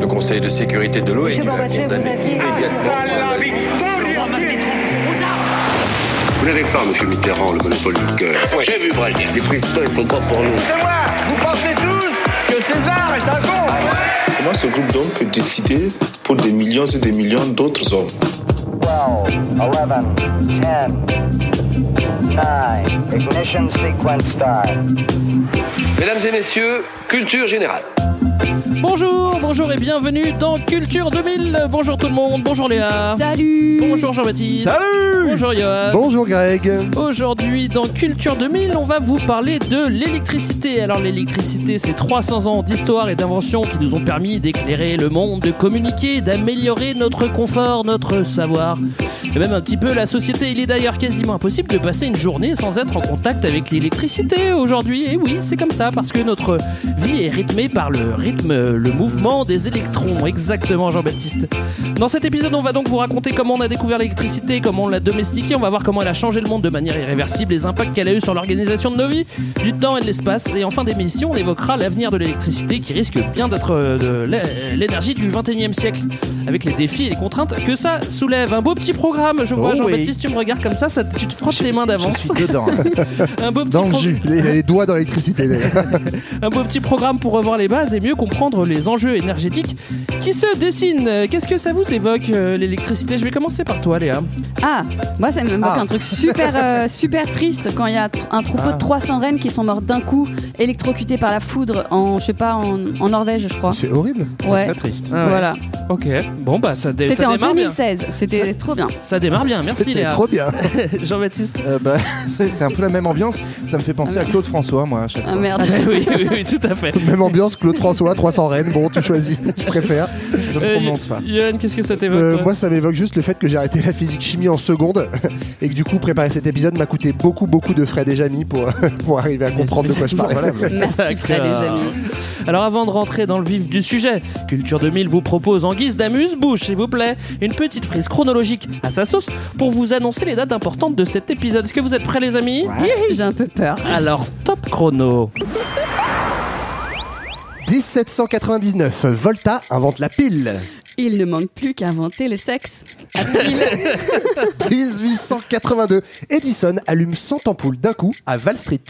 Le Conseil de sécurité de l'ONU a condamné immédiatement. Vous n'avez pas, monsieur Mitterrand, le monopole du cœur. Moi j'ai vu Braldir. Les présidents, ils sont pas pour nous. C'est moi Vous pensez tous que César est un con Comment ce groupe donc peut décider pour des millions et des millions d'autres hommes? 12, 11, 10, 9, ignition sequence start. Mesdames et messieurs, culture générale. Bonjour, bonjour et bienvenue dans Culture 2000. Bonjour tout le monde, bonjour Léa. Salut Bonjour Jean-Baptiste. Salut Bonjour Johan. Bonjour Greg. Aujourd'hui dans Culture 2000, on va vous parler de l'électricité. Alors l'électricité, c'est 300 ans d'histoire et d'invention qui nous ont permis d'éclairer le monde, de communiquer, d'améliorer notre confort, notre savoir et même un petit peu la société. Il est d'ailleurs quasiment impossible de passer une journée sans être en contact avec l'électricité aujourd'hui. Et oui, c'est comme ça parce que notre vie est rythmée par le rythme, le mouvement des électrons. Exactement Jean-Baptiste. Dans cet épisode, on va donc vous raconter comment on a découvert l'électricité, comment on l'a domestiquée, on va voir comment elle a changé le monde de manière irréversible, les impacts qu'elle a eu sur l'organisation de nos vies, du temps et de l'espace. Et en fin d'émission, on évoquera l'avenir de l'électricité qui risque bien d'être euh, l'énergie du 21e siècle, avec les défis et les contraintes que ça soulève. Un beau petit programme, je vois Oh Jean-Baptiste, tu me regardes comme ça, ça tu te frottes les mains Je d'avance. suis dedans. Un beau petit Dans le jus. Les doigts dans l'électricité d'ailleurs. un beau petit programme pour revoir les bases et mieux comprendre les enjeux énergétiques qui se dessinent. Qu'est-ce que ça vous évoque euh, l'électricité? Je vais commencer par toi, Léa. Ah, moi ça me moque Ah. un truc super, euh, super triste quand il y a un troupeau Ah. de 300 rennes qui sont mortes d'un coup, électrocutées par la foudre en, je sais pas, en, en Norvège, je crois. C'est horrible. Ouais, Très triste. Ah ouais. voilà. Ok. Bon bah ça, dé- C'était ça en démarre bien. 2016, c'était trop bien. Ça démarre bien. Merci C'était trop bien. Jean-Baptiste. Euh, bah, c'est un peu la même ambiance. Ça me fait penser à Claude François, moi, à chaque Ah fois. merde. oui, oui, oui, tout à fait. Même ambiance, Claude François, 300 rennes. Bon, tu choisis. Je préfère. Je ne Euh, prononce pas. Yoann, qu'est-ce que ça t'évoque Euh, moi, ça m'évoque juste le fait que j'ai arrêté la physique chimie en seconde et que du coup, préparer cet épisode m'a coûté beaucoup, beaucoup de frais déjà mis pour, pour arriver à comprendre de quoi je parlais. Merci Fred et. Jamie. Alors avant de rentrer dans le vif du sujet, Culture 2000 vous propose en guise d'amuse-bouche, s'il vous plaît, une petite frise chronologique à sa sauce pour vous annoncer les dates importantes de cet épisode. Est-ce que vous êtes prêts les amis? J'ai un peu peur. Alors top chrono. 1799, Volta invente la pile. Il ne manque plus qu'à inventer le sexe. April. 1882, Edison allume 100 ampoules d'un coup à Wall Street.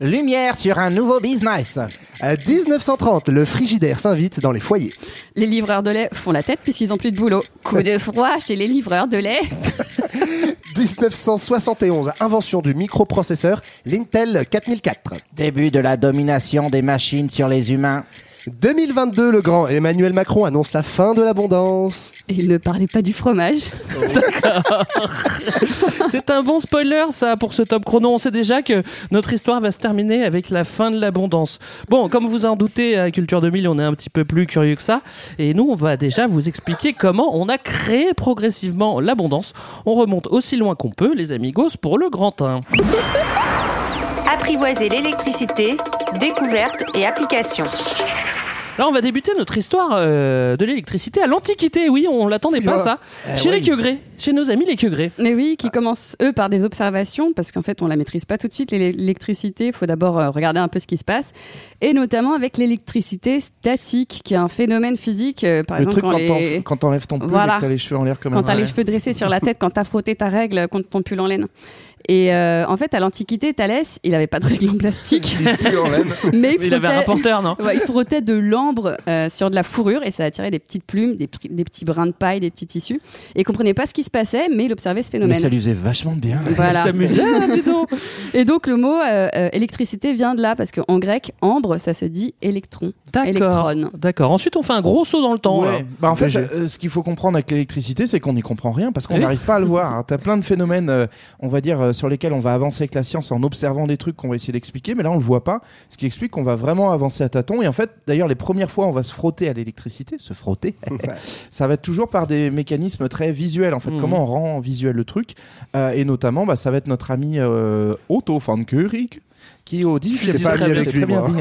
Lumière sur un nouveau business. À 1930, le frigidaire s'invite dans les foyers. les livreurs de lait font la tête puisqu'ils ont plus de boulot. Coup de froid chez les livreurs de lait. 1971, invention du microprocesseur, l'Intel 4004. Début de la domination des machines sur les humains. 2022, le grand Emmanuel Macron annonce la fin de l'abondance. Et il ne parlait pas du fromage. C'est un bon spoiler ça pour ce top chrono. On sait déjà que notre histoire va se terminer avec la fin de l'abondance. Bon, comme vous en doutez, à Culture 2000, on est un petit peu plus curieux que ça. Et nous, on va déjà vous expliquer comment on a créé progressivement l'abondance. On remonte aussi loin qu'on peut, les amigos, pour le grand 1. Apprivoiser l'électricité, découverte et application. Là, on va débuter notre histoire euh, de l'électricité à l'Antiquité. Oui, on l'attendait pas ça. chez les Queugrés, chez nos amis les Queugrés. Mais oui, qui commencent eux par des observations, parce qu'en fait on la maîtrise pas tout de suite l'é- l'électricité. Il faut d'abord euh, regarder un peu ce qui se passe, et notamment avec l'électricité statique, qui est un phénomène physique. euh, par le exemple, truc quand, quand les- t'enlèves ton pull Voilà. et que t'as les cheveux en l'air comme quand t'as les Ouais. cheveux dressés sur la tête, quand t'as frotté ta règle contre ton pull en laine. Et euh, en fait, à l'Antiquité, Thalès, il avait pas de règle en plastique, mais il Il avait un frottait, rapporteur, non Ouais, il frottait de l'ambre euh, sur de la fourrure et ça attirait des petites plumes, des, petits brins de paille, des petits tissus. Et il comprenait pas ce qui se passait, mais il observait ce Mais phénomène. ça lui faisait vachement bien. Voilà. Il s'amusait, hein, dis donc. Et donc le mot euh, euh, électricité vient de là parce qu'en grec, ambre, ça se dit électron, D'accord. électron. D'accord. Ensuite, on fait un gros saut dans le temps. Ouais. alors. Bah, en fait, euh, ce qu'il faut comprendre avec l'électricité, c'est qu'on n'y comprend rien parce qu'on Oui. n'arrive pas à le voir. hein. T'as plein de phénomènes, euh, on va dire, euh, sur lesquels on va avancer avec la science en observant des trucs qu'on va essayer d'expliquer, mais là on le voit pas. Ce qui explique qu'on va vraiment avancer à tâtons. Et en fait, d'ailleurs, les premières fois, on va se frotter à l'électricité, se frotter. ça va être toujours par des mécanismes très visuels. En fait, Mhm. comment on rend visuel le truc, Euh, et notamment, bah, ça va être notre ami euh, Otto von Kurik. Qui au 18e C'était pas avec lui, très bien dit.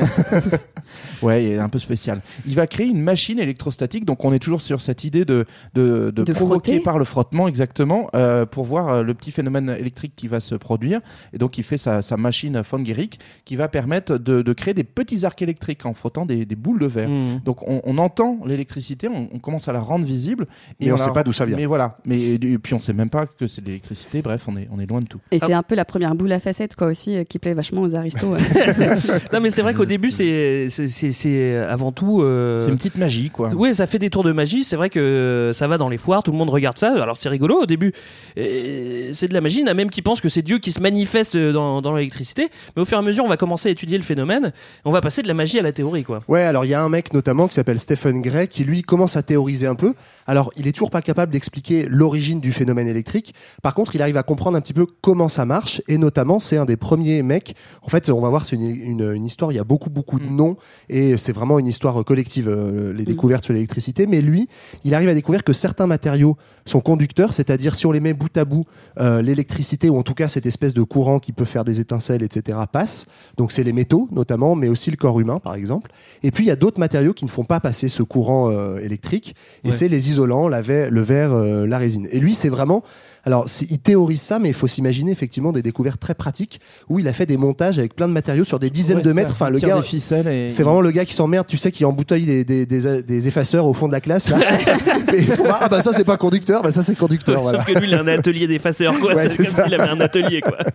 ouais, il est un peu spécial. Il va créer une machine électrostatique, donc on est toujours sur cette idée de, de, de De provoquer frotter. par le frottement, exactement, euh, pour voir euh, le petit phénomène électrique qui va se produire. Et donc il fait sa, sa machine von Guericke qui va permettre de, de créer des petits arcs électriques en frottant des, des boules de verre. Mmh. Donc on, on entend l'électricité, on, on commence à la rendre visible. Mais on la- sait pas d'où ça vient. Mais voilà. Mais et puis on sait même pas que c'est de l'électricité. Bref, on est, on est loin de tout. Et c'est un peu la première boule à facettes, quoi, aussi, euh, qui plaît vachement aux aristos. ouais. Non, mais c'est vrai qu'au début, c'est c'est- avant tout. euh, C'est une petite magie, quoi. Oui, ça fait des tours de magie. C'est vrai que ça va dans les foires, tout le monde regarde ça. Alors c'est rigolo au début. Et C'est de la magie. Il y en a même qui pensent que c'est Dieu qui se manifeste dans, dans l'électricité. Mais au fur et à mesure, on va commencer à étudier le phénomène. On va passer de la magie à la théorie, quoi. Ouais, alors il y a un mec notamment qui s'appelle Stephen Gray qui lui commence à théoriser un peu. Alors il est toujours pas capable d'expliquer l'origine du phénomène électrique. Par contre, il arrive à comprendre un petit peu comment ça marche et notamment c'est un des premiers mecs. En fait, on va voir c'est une, une, une histoire. Il y a beaucoup beaucoup de noms et c'est vraiment une histoire collective euh, les découvertes sur l'électricité. Mais lui, il arrive à découvrir que certains matériaux sont conducteurs, c'est-à-dire si on les met bout à bout, euh, l'électricité ou en tout cas cette espèce de courant qui peut faire des étincelles, etc. passe. Donc c'est les métaux notamment, mais aussi le corps humain par exemple. Et puis il y a d'autres matériaux qui ne font pas passer ce courant euh, électrique, et Ouais. c'est les isolants, la le verre, euh, la résine. Et lui c'est vraiment, alors c'est- il théorise ça, mais il faut s'imaginer effectivement des découvertes très pratiques où il a fait des montages avec plein de matériaux sur des dizaines Ouais, de mètres. Enfin le gars, des ficelles et- c'est vraiment le gars qui s'emmerde, tu sais, qui embouteille des, des, des, des effaceurs au fond de la classe là. Et ah bah ça c'est pas conducteur, bah ça c'est conducteur. voilà. Sauf que lui, il a un atelier d'effaceurs, quoi. Ouais, c'est comme s'il avait un atelier, quoi.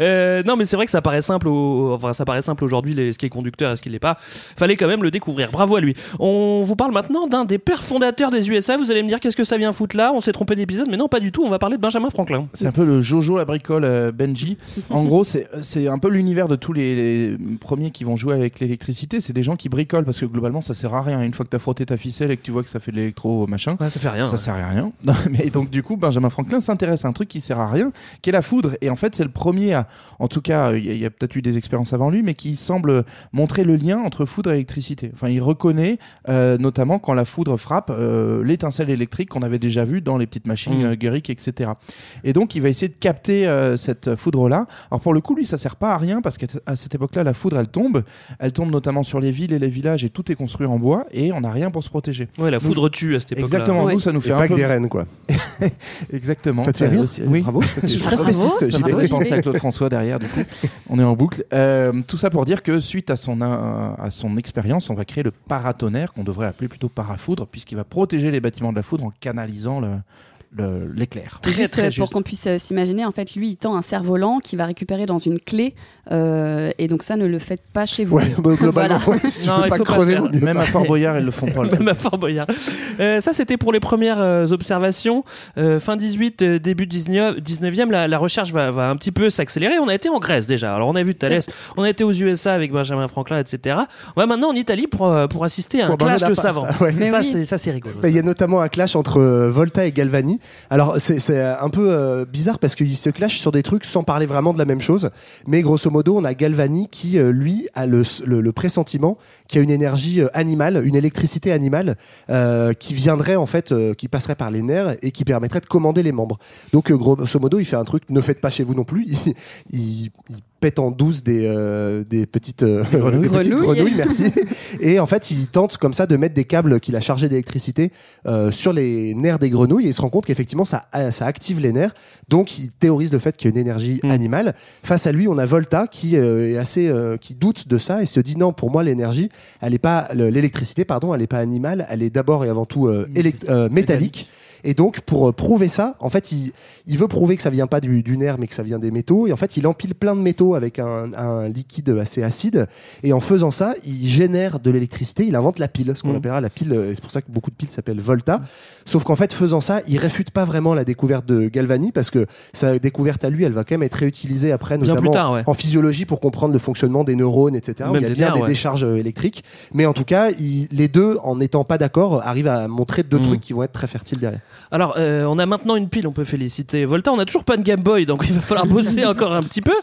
Euh, non, mais c'est vrai que ça paraît simple. Au... Enfin, ça paraît simple aujourd'hui, les- ce qui est conducteur et ce qui l'est pas. Fallait quand même le découvrir. Bravo à lui. On vous parle maintenant d'un des pères fondateurs des USA. Vous allez me dire qu'est-ce que ça vient foutre là? On s'est trompé d'épisode, mais non, pas du tout. On va parler de Benjamin Franklin. C'est un peu le Jojo la bricole euh, Benji. En gros, c'est c'est un peu l'univers de tous les, les premiers qui vont jouer avec l'électricité. C'est des gens qui bricolent parce que globalement, ça sert à rien. Une fois que tu as frotté ta ficelle et que tu vois que ça fait de l'électro machin, Ouais, ça fait rien. ça ouais. sert à rien. Non, mais donc du coup, Benjamin Franklin s'intéresse à un truc qui sert à rien, qui est la foudre. Et en fait, c'est le premier à, en tout cas, il y a, peut-être eu des expériences avant lui, mais qui semble montrer le lien entre foudre et électricité. Enfin, il reconnaît euh, notamment quand la foudre frappe euh, l'étincelle électrique qu'on avait déjà vue dans les petites machines Mm. euh, Guericke, etc. Et donc, il va essayer de capter euh, cette foudre-là. Alors pour le coup, lui, ça sert pas à rien parce qu'à cette époque-là, la foudre, elle tombe. Elle tombe notamment sur les villes et les villages et tout est construit en bois et on n'a rien pour se protéger. Ouais, la Nous- foudre tue à cette époque-là. Exactement, Ouais. nous ça nous Et fait pas un que peu des rennes quoi. exactement. Ça te fait Euh, rire aussi- Oui, Oui, bravo. Je fait penser à Claude François derrière, du coup. On est en boucle. Euh, tout ça pour dire que suite à son, euh, à son expérience, on va créer le paratonnerre, qu'on devrait appeler plutôt parafoudre, puisqu'il va protéger les bâtiments de la foudre en canalisant le- l'éclair. Très, Juste très euh, pour qu'on puisse euh, s'imaginer, en fait, lui, il tend un cerf-volant qui va récupérer dans une clé. euh, et donc, ça, ne le faites pas chez vous. Ouais, bah, globalement, Voilà. ouais, si tu Non, veux il pas crever, Même pas. à Fort Boyard, ils le font pas. le Même à Fort Boyard. Euh, ça, c'était pour les premières euh, observations. Euh, fin 18, euh, début 19, 19e, la, la recherche va, va un petit peu s'accélérer. On a été en Grèce déjà. Alors, on a vu Thalès, on a été aux USA avec Benjamin Franklin, etc. On va maintenant en Italie pour, euh, pour assister à un Pour clash de savants. ouais. Mais ça, oui. c'est, ça, c'est rigolo. Il y a notamment un clash entre Volta et Galvani. Alors c'est un peu euh, bizarre parce qu'ils se clashent sur des trucs sans parler vraiment de la même chose. Mais grosso modo, on a Galvani qui euh, lui a le, pressentiment qu'il y a une énergie euh, animale, une électricité animale qui viendrait en fait, qui passerait par les nerfs et qui permettrait de commander les membres. Donc grosso modo, il fait un truc ne faites pas chez vous non plus. pète en douce des, euh, des petites, euh, grenouilles. des petites Grenouilles. grenouilles, merci. Et en fait, il tente comme ça de mettre des câbles qu'il a chargés d'électricité euh, sur les nerfs des grenouilles et il se rend compte qu'effectivement ça, ça active les nerfs. Donc il théorise le fait qu'il y a une énergie Mm. animale. Face à lui, on a Volta qui euh, est assez euh, qui doute de ça et se dit non, pour moi l'énergie, elle est pas le- l'électricité pardon, elle est pas animale, elle est d'abord et avant tout euh, élect- euh, métallique. Et donc, pour euh, prouver ça, en fait, il, il veut prouver que ça vient pas du, du nerf, mais que ça vient des métaux. Et en fait, il empile plein de métaux avec un, un liquide assez acide. Et en faisant ça, il génère de l'électricité. Il invente la pile, ce qu'on Mhm. appellera la pile. euh, c'est pour ça que beaucoup de piles s'appellent Volta. Sauf qu'en fait, faisant ça, il réfute pas vraiment la découverte de Galvani parce que sa découverte à lui, elle va quand même être réutilisée après, Bien notamment plus tard, ouais. en physiologie pour comprendre le fonctionnement des neurones, etc. où il y a bien des ouais. décharges euh, électriques. Mais en tout cas, il- les deux, en n'étant pas d'accord, arrivent à montrer deux Mhm. trucs qui vont être très fertiles derrière. Alors, euh, on a maintenant une pile, on peut féliciter Volta. On n'a toujours pas de Game Boy, donc il va falloir bosser encore un petit peu.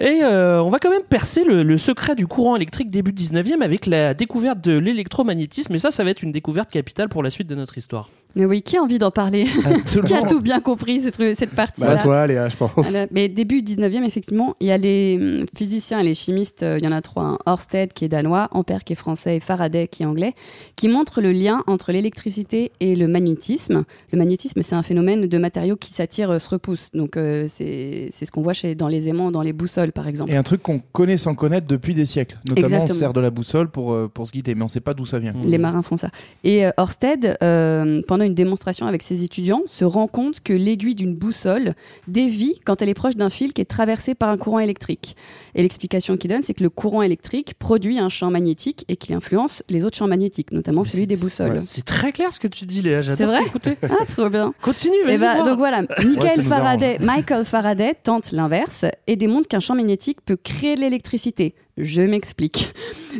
Et euh, on va quand même percer le, le secret du courant électrique début 19e avec la découverte de l'électromagnétisme. Et ça, ça va être une découverte capitale pour la suite de notre histoire. Mais oui, qui a envie d'en parler le Qui a tout bien compris cette, cette partie-là Bah, toi, Léa, je pense. Alors, Mais début 19e, effectivement, il y a les hum, physiciens et les chimistes, euh, il y en a trois, hein. Ørsted qui est danois, Ampère qui est français et Faraday qui est anglais, qui montrent le lien entre l'électricité et le magnétisme. Le magnétisme, c'est un phénomène de matériaux qui s'attirent, euh, se repoussent. Donc euh, c'est c'est ce qu'on voit chez, dans les aimants, dans les boussoles par exemple. Et un truc qu'on connaît sans connaître depuis des siècles. Notamment, Exactement. on se sert de la boussole pour, euh, pour se guider, mais on sait pas d'où ça vient. Les marins font ça. Et euh, Ørsted, euh, pendant une démonstration avec ses étudiants, se rend compte que l'aiguille d'une boussole dévie quand elle est proche d'un fil qui est traversé par un courant électrique. Et l'explication qu'il donne, c'est que le courant électrique produit un champ magnétique et qu'il influence les autres champs magnétiques, notamment celui des boussoles. C'est très clair ce que tu dis, Léa. C'est J'adore vrai t'écouter. Ah, trop bien. Continue, Et vas-y. bah, voir. donc voilà, Michael Faraday, Michael Faraday tente l'inverse et démontre qu'un champ magnétique peut créer de l'électricité. Je m'explique.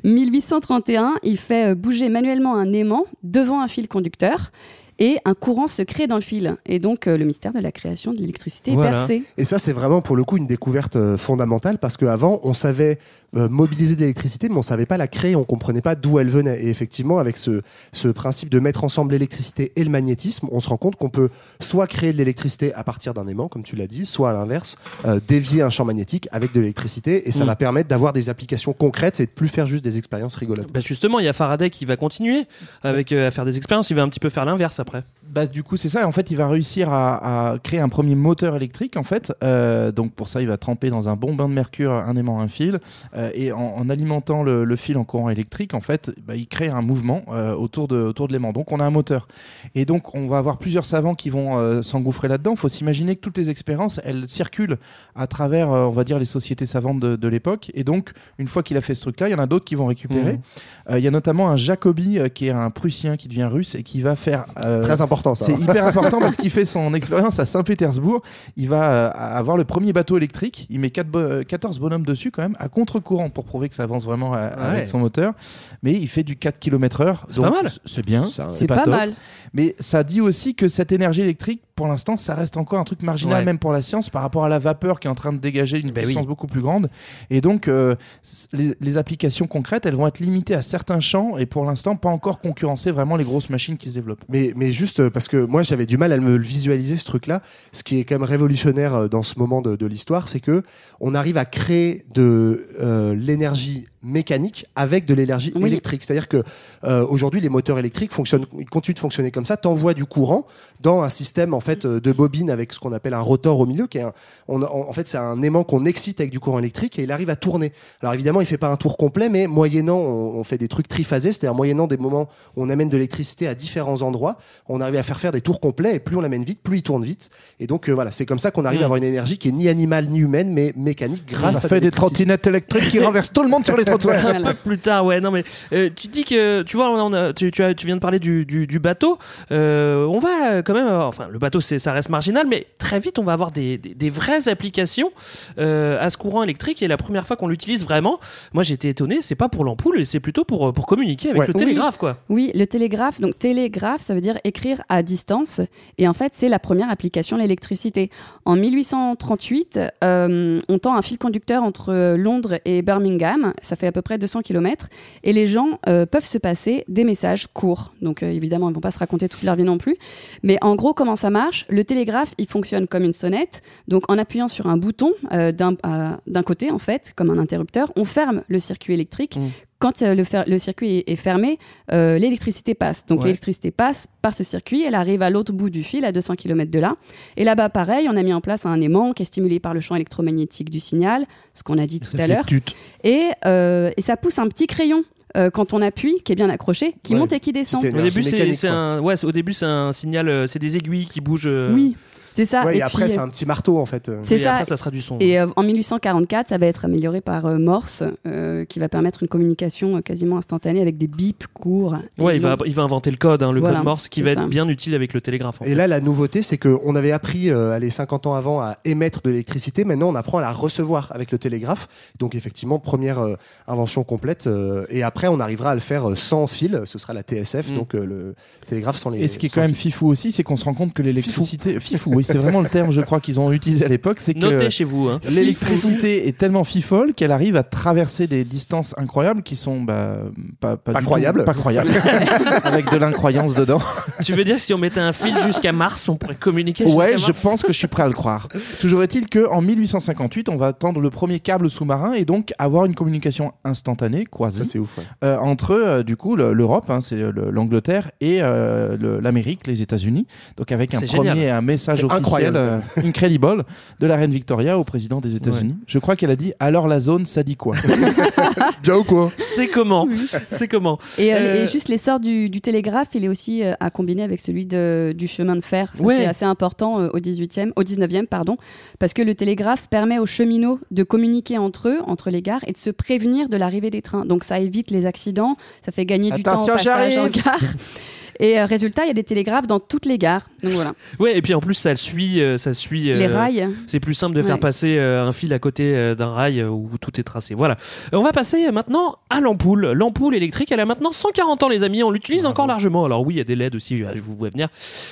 1831, il fait euh, bouger manuellement un aimant devant un fil conducteur et un courant se crée dans le fil. Et donc euh, le mystère de la création de l'électricité Voilà. est percé. Et ça, c'est vraiment pour le coup une découverte euh, fondamentale parce qu'avant, on savait euh, mobiliser de l'électricité, mais on savait pas la créer, on comprenait pas d'où elle venait. Et effectivement, avec ce, ce principe de mettre ensemble l'électricité et le magnétisme, on se rend compte qu'on peut soit créer de l'électricité à partir d'un aimant, comme tu l'as dit, soit à l'inverse, euh, dévier un champ magnétique avec de l'électricité. Et ça Mm. va permettre d'avoir des applications concrètes et de plus faire juste des expériences rigolotes. Bah justement, il y a Faraday qui va continuer avec, euh, à faire des expériences. Il va un petit peu faire l'inverse après. Bah, du coup, c'est ça. En fait, il va réussir à, à créer un premier moteur électrique. En fait, Euh, donc pour ça, il va tremper dans un bon bain de mercure un aimant, un fil, Euh, et en, en alimentant le, le fil en courant électrique, en fait, bah, il crée un mouvement euh, autour de autour de l'aimant. Donc, on a un moteur. Et donc, on va avoir plusieurs savants qui vont euh, s'engouffrer là-dedans. Il faut s'imaginer que toutes les expériences, elles circulent à travers, on va dire, les sociétés savantes de, de l'époque. Et donc, une fois qu'il a fait ce truc-là, il y en a d'autres qui vont récupérer. Euh, Il y a notamment un Jacobi qui est un Prussien qui devient russe et qui va faire Très important, ça. c'est hyper important parce qu'il fait son expérience à Saint-Pétersbourg. Il va avoir le premier bateau électrique. Il met quatre bo- euh, 14 bonhommes dessus quand même à contre-courant pour prouver que ça avance vraiment euh, Ouais. avec son moteur. Mais il fait du 4 km/h. C'est pas mal. C'est bien. Ça, C'est pas, mal. Mais ça dit aussi que cette énergie électrique, pour l'instant, ça reste encore un truc marginal, Ouais. même pour la science, par rapport à la vapeur qui est en train de dégager une Ben puissance oui. beaucoup plus grande. Et donc, euh, les, les applications concrètes, elles vont être limitées à certains champs et pour l'instant, pas encore concurrencer vraiment les grosses machines qui se développent. Mais, mais juste euh, parce que moi j'avais du mal à me le visualiser ce truc-là. Ce qui est quand même révolutionnaire euh, dans ce moment de, de l'histoire, c'est que on arrive à créer de euh, l'énergie mécanique avec de l'énergie Oui. électrique. C'est-à-dire que euh, aujourd'hui les moteurs électriques fonctionnent, ils continuent de fonctionner comme ça. T'envoies du courant dans un système en fait euh, de bobine avec ce qu'on appelle un rotor au milieu, qui est un, on, en fait c'est un aimant qu'on excite avec du courant électrique et il arrive à tourner. Alors évidemment il fait pas un tour complet, mais moyennant on, on fait des trucs triphasés, c'est-à-dire moyennant des moments où on amène de l'électricité à différents endroits, on arrive à faire faire des tours complets et plus on l'amène vite, plus il tourne vite. Et donc euh, voilà, c'est comme ça qu'on arrive à avoir une énergie qui est ni animale ni humaine, mais mécanique grâce ça à fait de des trottinettes électriques qui renversent tout le monde sur les un peu plus tard, ouais. Non, mais euh, tu dis que tu vois, on a, tu, tu, as- tu viens de parler du, du, du bateau. Euh, on va quand même, avoir- enfin, le bateau, c'est, ça reste marginal, mais très vite, on va avoir des, des, des vraies applications euh, à ce courant électrique. Et la première fois qu'on l'utilise vraiment, moi, j'étais étonné. C'est pas pour l'ampoule, c'est plutôt pour pour communiquer avec Ouais. le télégraphe, quoi. Oui, le télégraphe. Donc télégraphe, ça veut dire écrire à distance. Et en fait, c'est la première application de l'électricité. En 1838, euh, on tend un fil conducteur entre Londres et Birmingham. Ça fait à peu près 200 km. Et les gens euh, peuvent se passer des messages courts. Donc euh, évidemment, ils vont pas se raconter toute leur vie non plus. Mais en gros, comment ça marche? Le télégraphe, il fonctionne comme une sonnette. Donc en appuyant sur un bouton euh, d'un côté, en fait, comme un interrupteur, on ferme le circuit électrique. Mm. Quand euh, le, fer- le circuit est, fermé, euh, l'électricité passe. Donc Ouais. l'électricité passe par ce circuit, elle arrive à l'autre bout du fil, à 200 km de là. Et là-bas, pareil, on a mis en place un aimant qui est stimulé par le champ électromagnétique du signal, ce qu'on a dit tout Ça à l'heure. Et, euh, et ça pousse un petit crayon. euh, quand on appuie, qui est bien accroché, qui Ouais, monte et qui descend. Au début, c'est, un, ouais, c'est- au début, c'est un signal, euh, c'est des aiguilles qui bougent. euh, Oui, c'est ça. Ouais, et, et après puis, c'est un petit marteau en fait. C'est et ça. Après, ça sera du son. Et euh, en 1844, ça va être amélioré par euh, Morse, euh, qui va permettre une communication euh, quasiment instantanée avec des bips courts. ouais, il va, longs. il va inventer le code, hein, le Voilà, code Morse, qui va être bien utile avec le télégraphe. en Et fait. là, la nouveauté, c'est qu'on avait appris, euh, allez, 50 ans avant, à émettre de l'électricité. Maintenant, on apprend à la recevoir avec le télégraphe. Donc, effectivement, première euh, invention complète. euh, et après, on arrivera à le faire euh, sans fil. Ce sera la TSF, Mm. donc euh, le télégraphe sans les. Et ce qui est quand même fifou aussi, c'est qu'on se rend compte que l'électricité. Fifou, Oui, c'est vraiment le terme, je crois, qu'ils ont utilisé à l'époque. C'est que Notez chez vous. Hein. l'électricité est tellement fifole qu'elle arrive à traverser des distances incroyables qui sont bah, pas, pas, Pas croyables. pas croyables. avec de l'incroyance dedans. Tu veux dire que si on mettait un fil jusqu'à Mars, on pourrait communiquer Ouais, jusqu'à je Mars pense que je suis prêt à le croire. Toujours est-il qu'en 1858, on va tendre le premier câble sous-marin et donc avoir une communication instantanée, quasi, Ça, c'est ouf. ouais. euh, entre euh, du coup le- l'Europe, hein, c'est le- l'Angleterre et euh, le- l'Amérique, les États-Unis. Donc avec un premier un message officiel incroyable. euh, incredible de la reine Victoria au président des États-Unis. Je crois qu'elle a dit alors la zone, ça dit quoi? Bien ou quoi? C'est comment? C'est comment? Et, euh, Euh, et juste l'essor du, du télégraphe, il est aussi euh, à combiner avec celui de, du chemin de fer. Ouais. C'est assez important euh, au 18e, au 19e, pardon, parce que le télégraphe permet aux cheminots de communiquer entre eux, entre les gares, et de se prévenir de l'arrivée des trains. Donc ça évite les accidents, ça fait gagner du temps au Attention, passage en j'arrive. gare. Et euh, résultat, il y a des télégraphes dans toutes les gares. Donc voilà. Ouais, et puis en plus, ça suit. euh, ça suit euh, Les rails. C'est plus simple de faire Ouais. passer euh, un fil à côté euh, d'un rail euh, où tout est tracé. Voilà. Euh, On va passer euh, maintenant à l'ampoule. L'ampoule électrique, elle a maintenant 140 ans, les amis. On l'utilise encore largement. Alors oui, il y a des LED aussi, euh, je vous vois venir.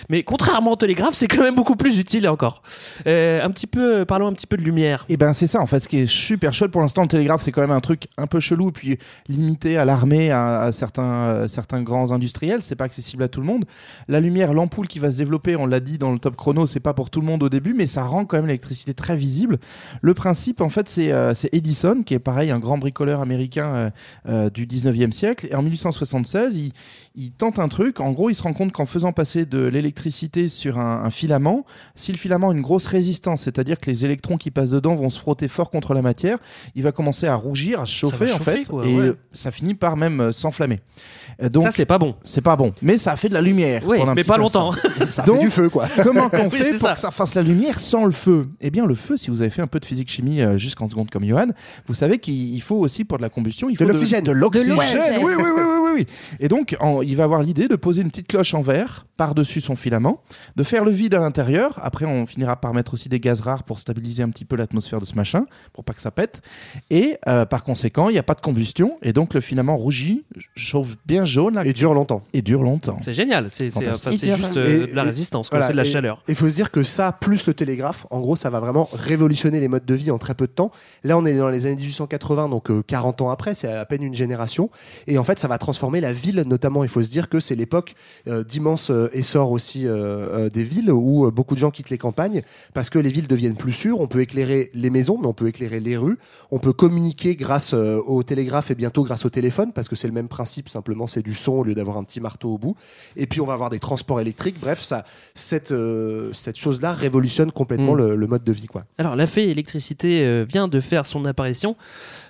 Mais contrairement au télégraphe, c'est quand même beaucoup plus utile encore. Euh, un petit peu, parlons un petit peu de lumière. Et ben c'est ça en fait, ce qui est super chouette pour l'instant, le télégraphe c'est quand même un truc un peu chelou et puis limité à l'armée, à, à certains, euh, certains grands industriels, c'est pas accessible à tout le monde. La lumière, l'ampoule qui va se développer, on l'a dit dans le top chrono, c'est pas pour tout le monde au début, mais ça rend quand même l'électricité très visible. Le principe en fait c'est euh, Edison qui est pareil un grand bricoleur américain euh, euh, du 19e siècle et en 1876 il, il tente un truc, en gros il se rend compte qu'en faisant passer de l'électricité sur un, un filament, si le filament a une grosse résistance, c'est-à-dire que les électrons qui passent dedans vont se frotter fort contre la matière, il va commencer à rougir, à se chauffer, en fait, quoi, et ouais. ça finit par même s'enflammer. Donc ça, c'est pas bon. c'est pas bon, mais ça fait de la lumière. Oui, mais pas longtemps. Ça Donc, fait du feu, quoi. Comment qu'on Oui, fait pour ça. que ça fasse la lumière sans le feu? Eh bien, le feu, si vous avez fait un peu de physique chimie euh, jusqu'en seconde comme Johan, vous savez qu'il il faut aussi pour de la combustion, il De faut l'oxygène. De, l'oxygène. l'oxygène. Oui, oui, oui, oui, oui, oui. Et donc, en- il va avoir l'idée de poser une petite cloche en verre par-dessus son filament, de faire le vide à l'intérieur. Après, on finira par mettre aussi des gaz rares pour stabiliser un petit peu l'atmosphère de ce machin, pour pas que ça pète. Et euh, par conséquent, il n'y a pas de combustion, et donc le filament rougit, chauffe bien jaune là, Et dure longtemps. et dure longtemps. C'est génial. C'est enfin, juste euh, Et- de la résistance. Voilà, C'est de la et- chaleur. Il faut se dire que ça, plus le télégraphe, en gros, ça va vraiment révolutionner les modes de vie en très peu de temps. Là, on est dans les années 1880, donc euh, 40 ans après, c'est à peine une génération. Et en fait, ça va transformer la ville, notamment. Il faut se dire que c'est l'époque euh, d'immense euh, essor aussi euh, euh, des villes où euh, beaucoup de gens quittent les campagnes parce que les villes deviennent plus sûres. On peut éclairer les maisons, mais on peut éclairer les rues. On peut communiquer grâce euh, au télégraphe et bientôt grâce au téléphone parce que c'est le même principe, simplement c'est du son au lieu d'avoir un petit marteau au bout. Et puis on va avoir des transports électriques. Bref, ça, cette, euh, cette chose-là révolutionne complètement Mm. le, le mode de vie. Quoi. Alors, la fée électricité euh, vient de faire son apparition.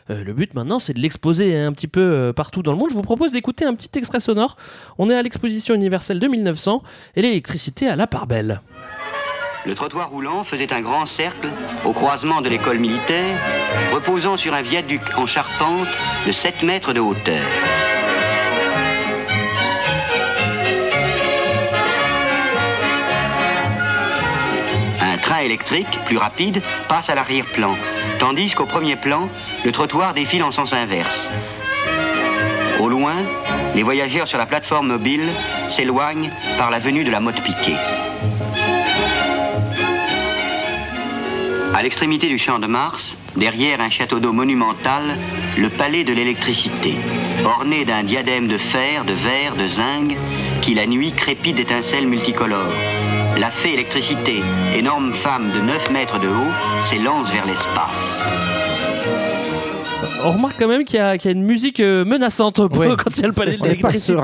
Euh, le but maintenant, c'est de l'exposer un petit peu euh, partout dans le monde. Je vous propose d'écouter un petit extrait sonore. On est à l'exposition universelle de 1900 et l'électricité à la part belle. Le trottoir roulant faisait un grand cercle au croisement de l'école militaire, reposant sur un viaduc en charpente de 7 mètres de hauteur. Train électrique, plus rapide, passe à l'arrière-plan, tandis qu'au premier plan, le trottoir défile en sens inverse. Au loin, les voyageurs sur la plateforme mobile s'éloignent par la venue de la motte piquée. À l'extrémité du champ de Mars, derrière un château d'eau monumental, le palais de l'électricité, orné d'un diadème de fer, de verre, de zinc, qui la nuit crépite d'étincelles multicolores. La fée électricité, énorme femme de 9 mètres de haut, s'élance vers l'espace. On remarque quand même qu'il y, a qu'il y a une musique euh, menaçante Ouais. quand il y a le palais de l'électricité.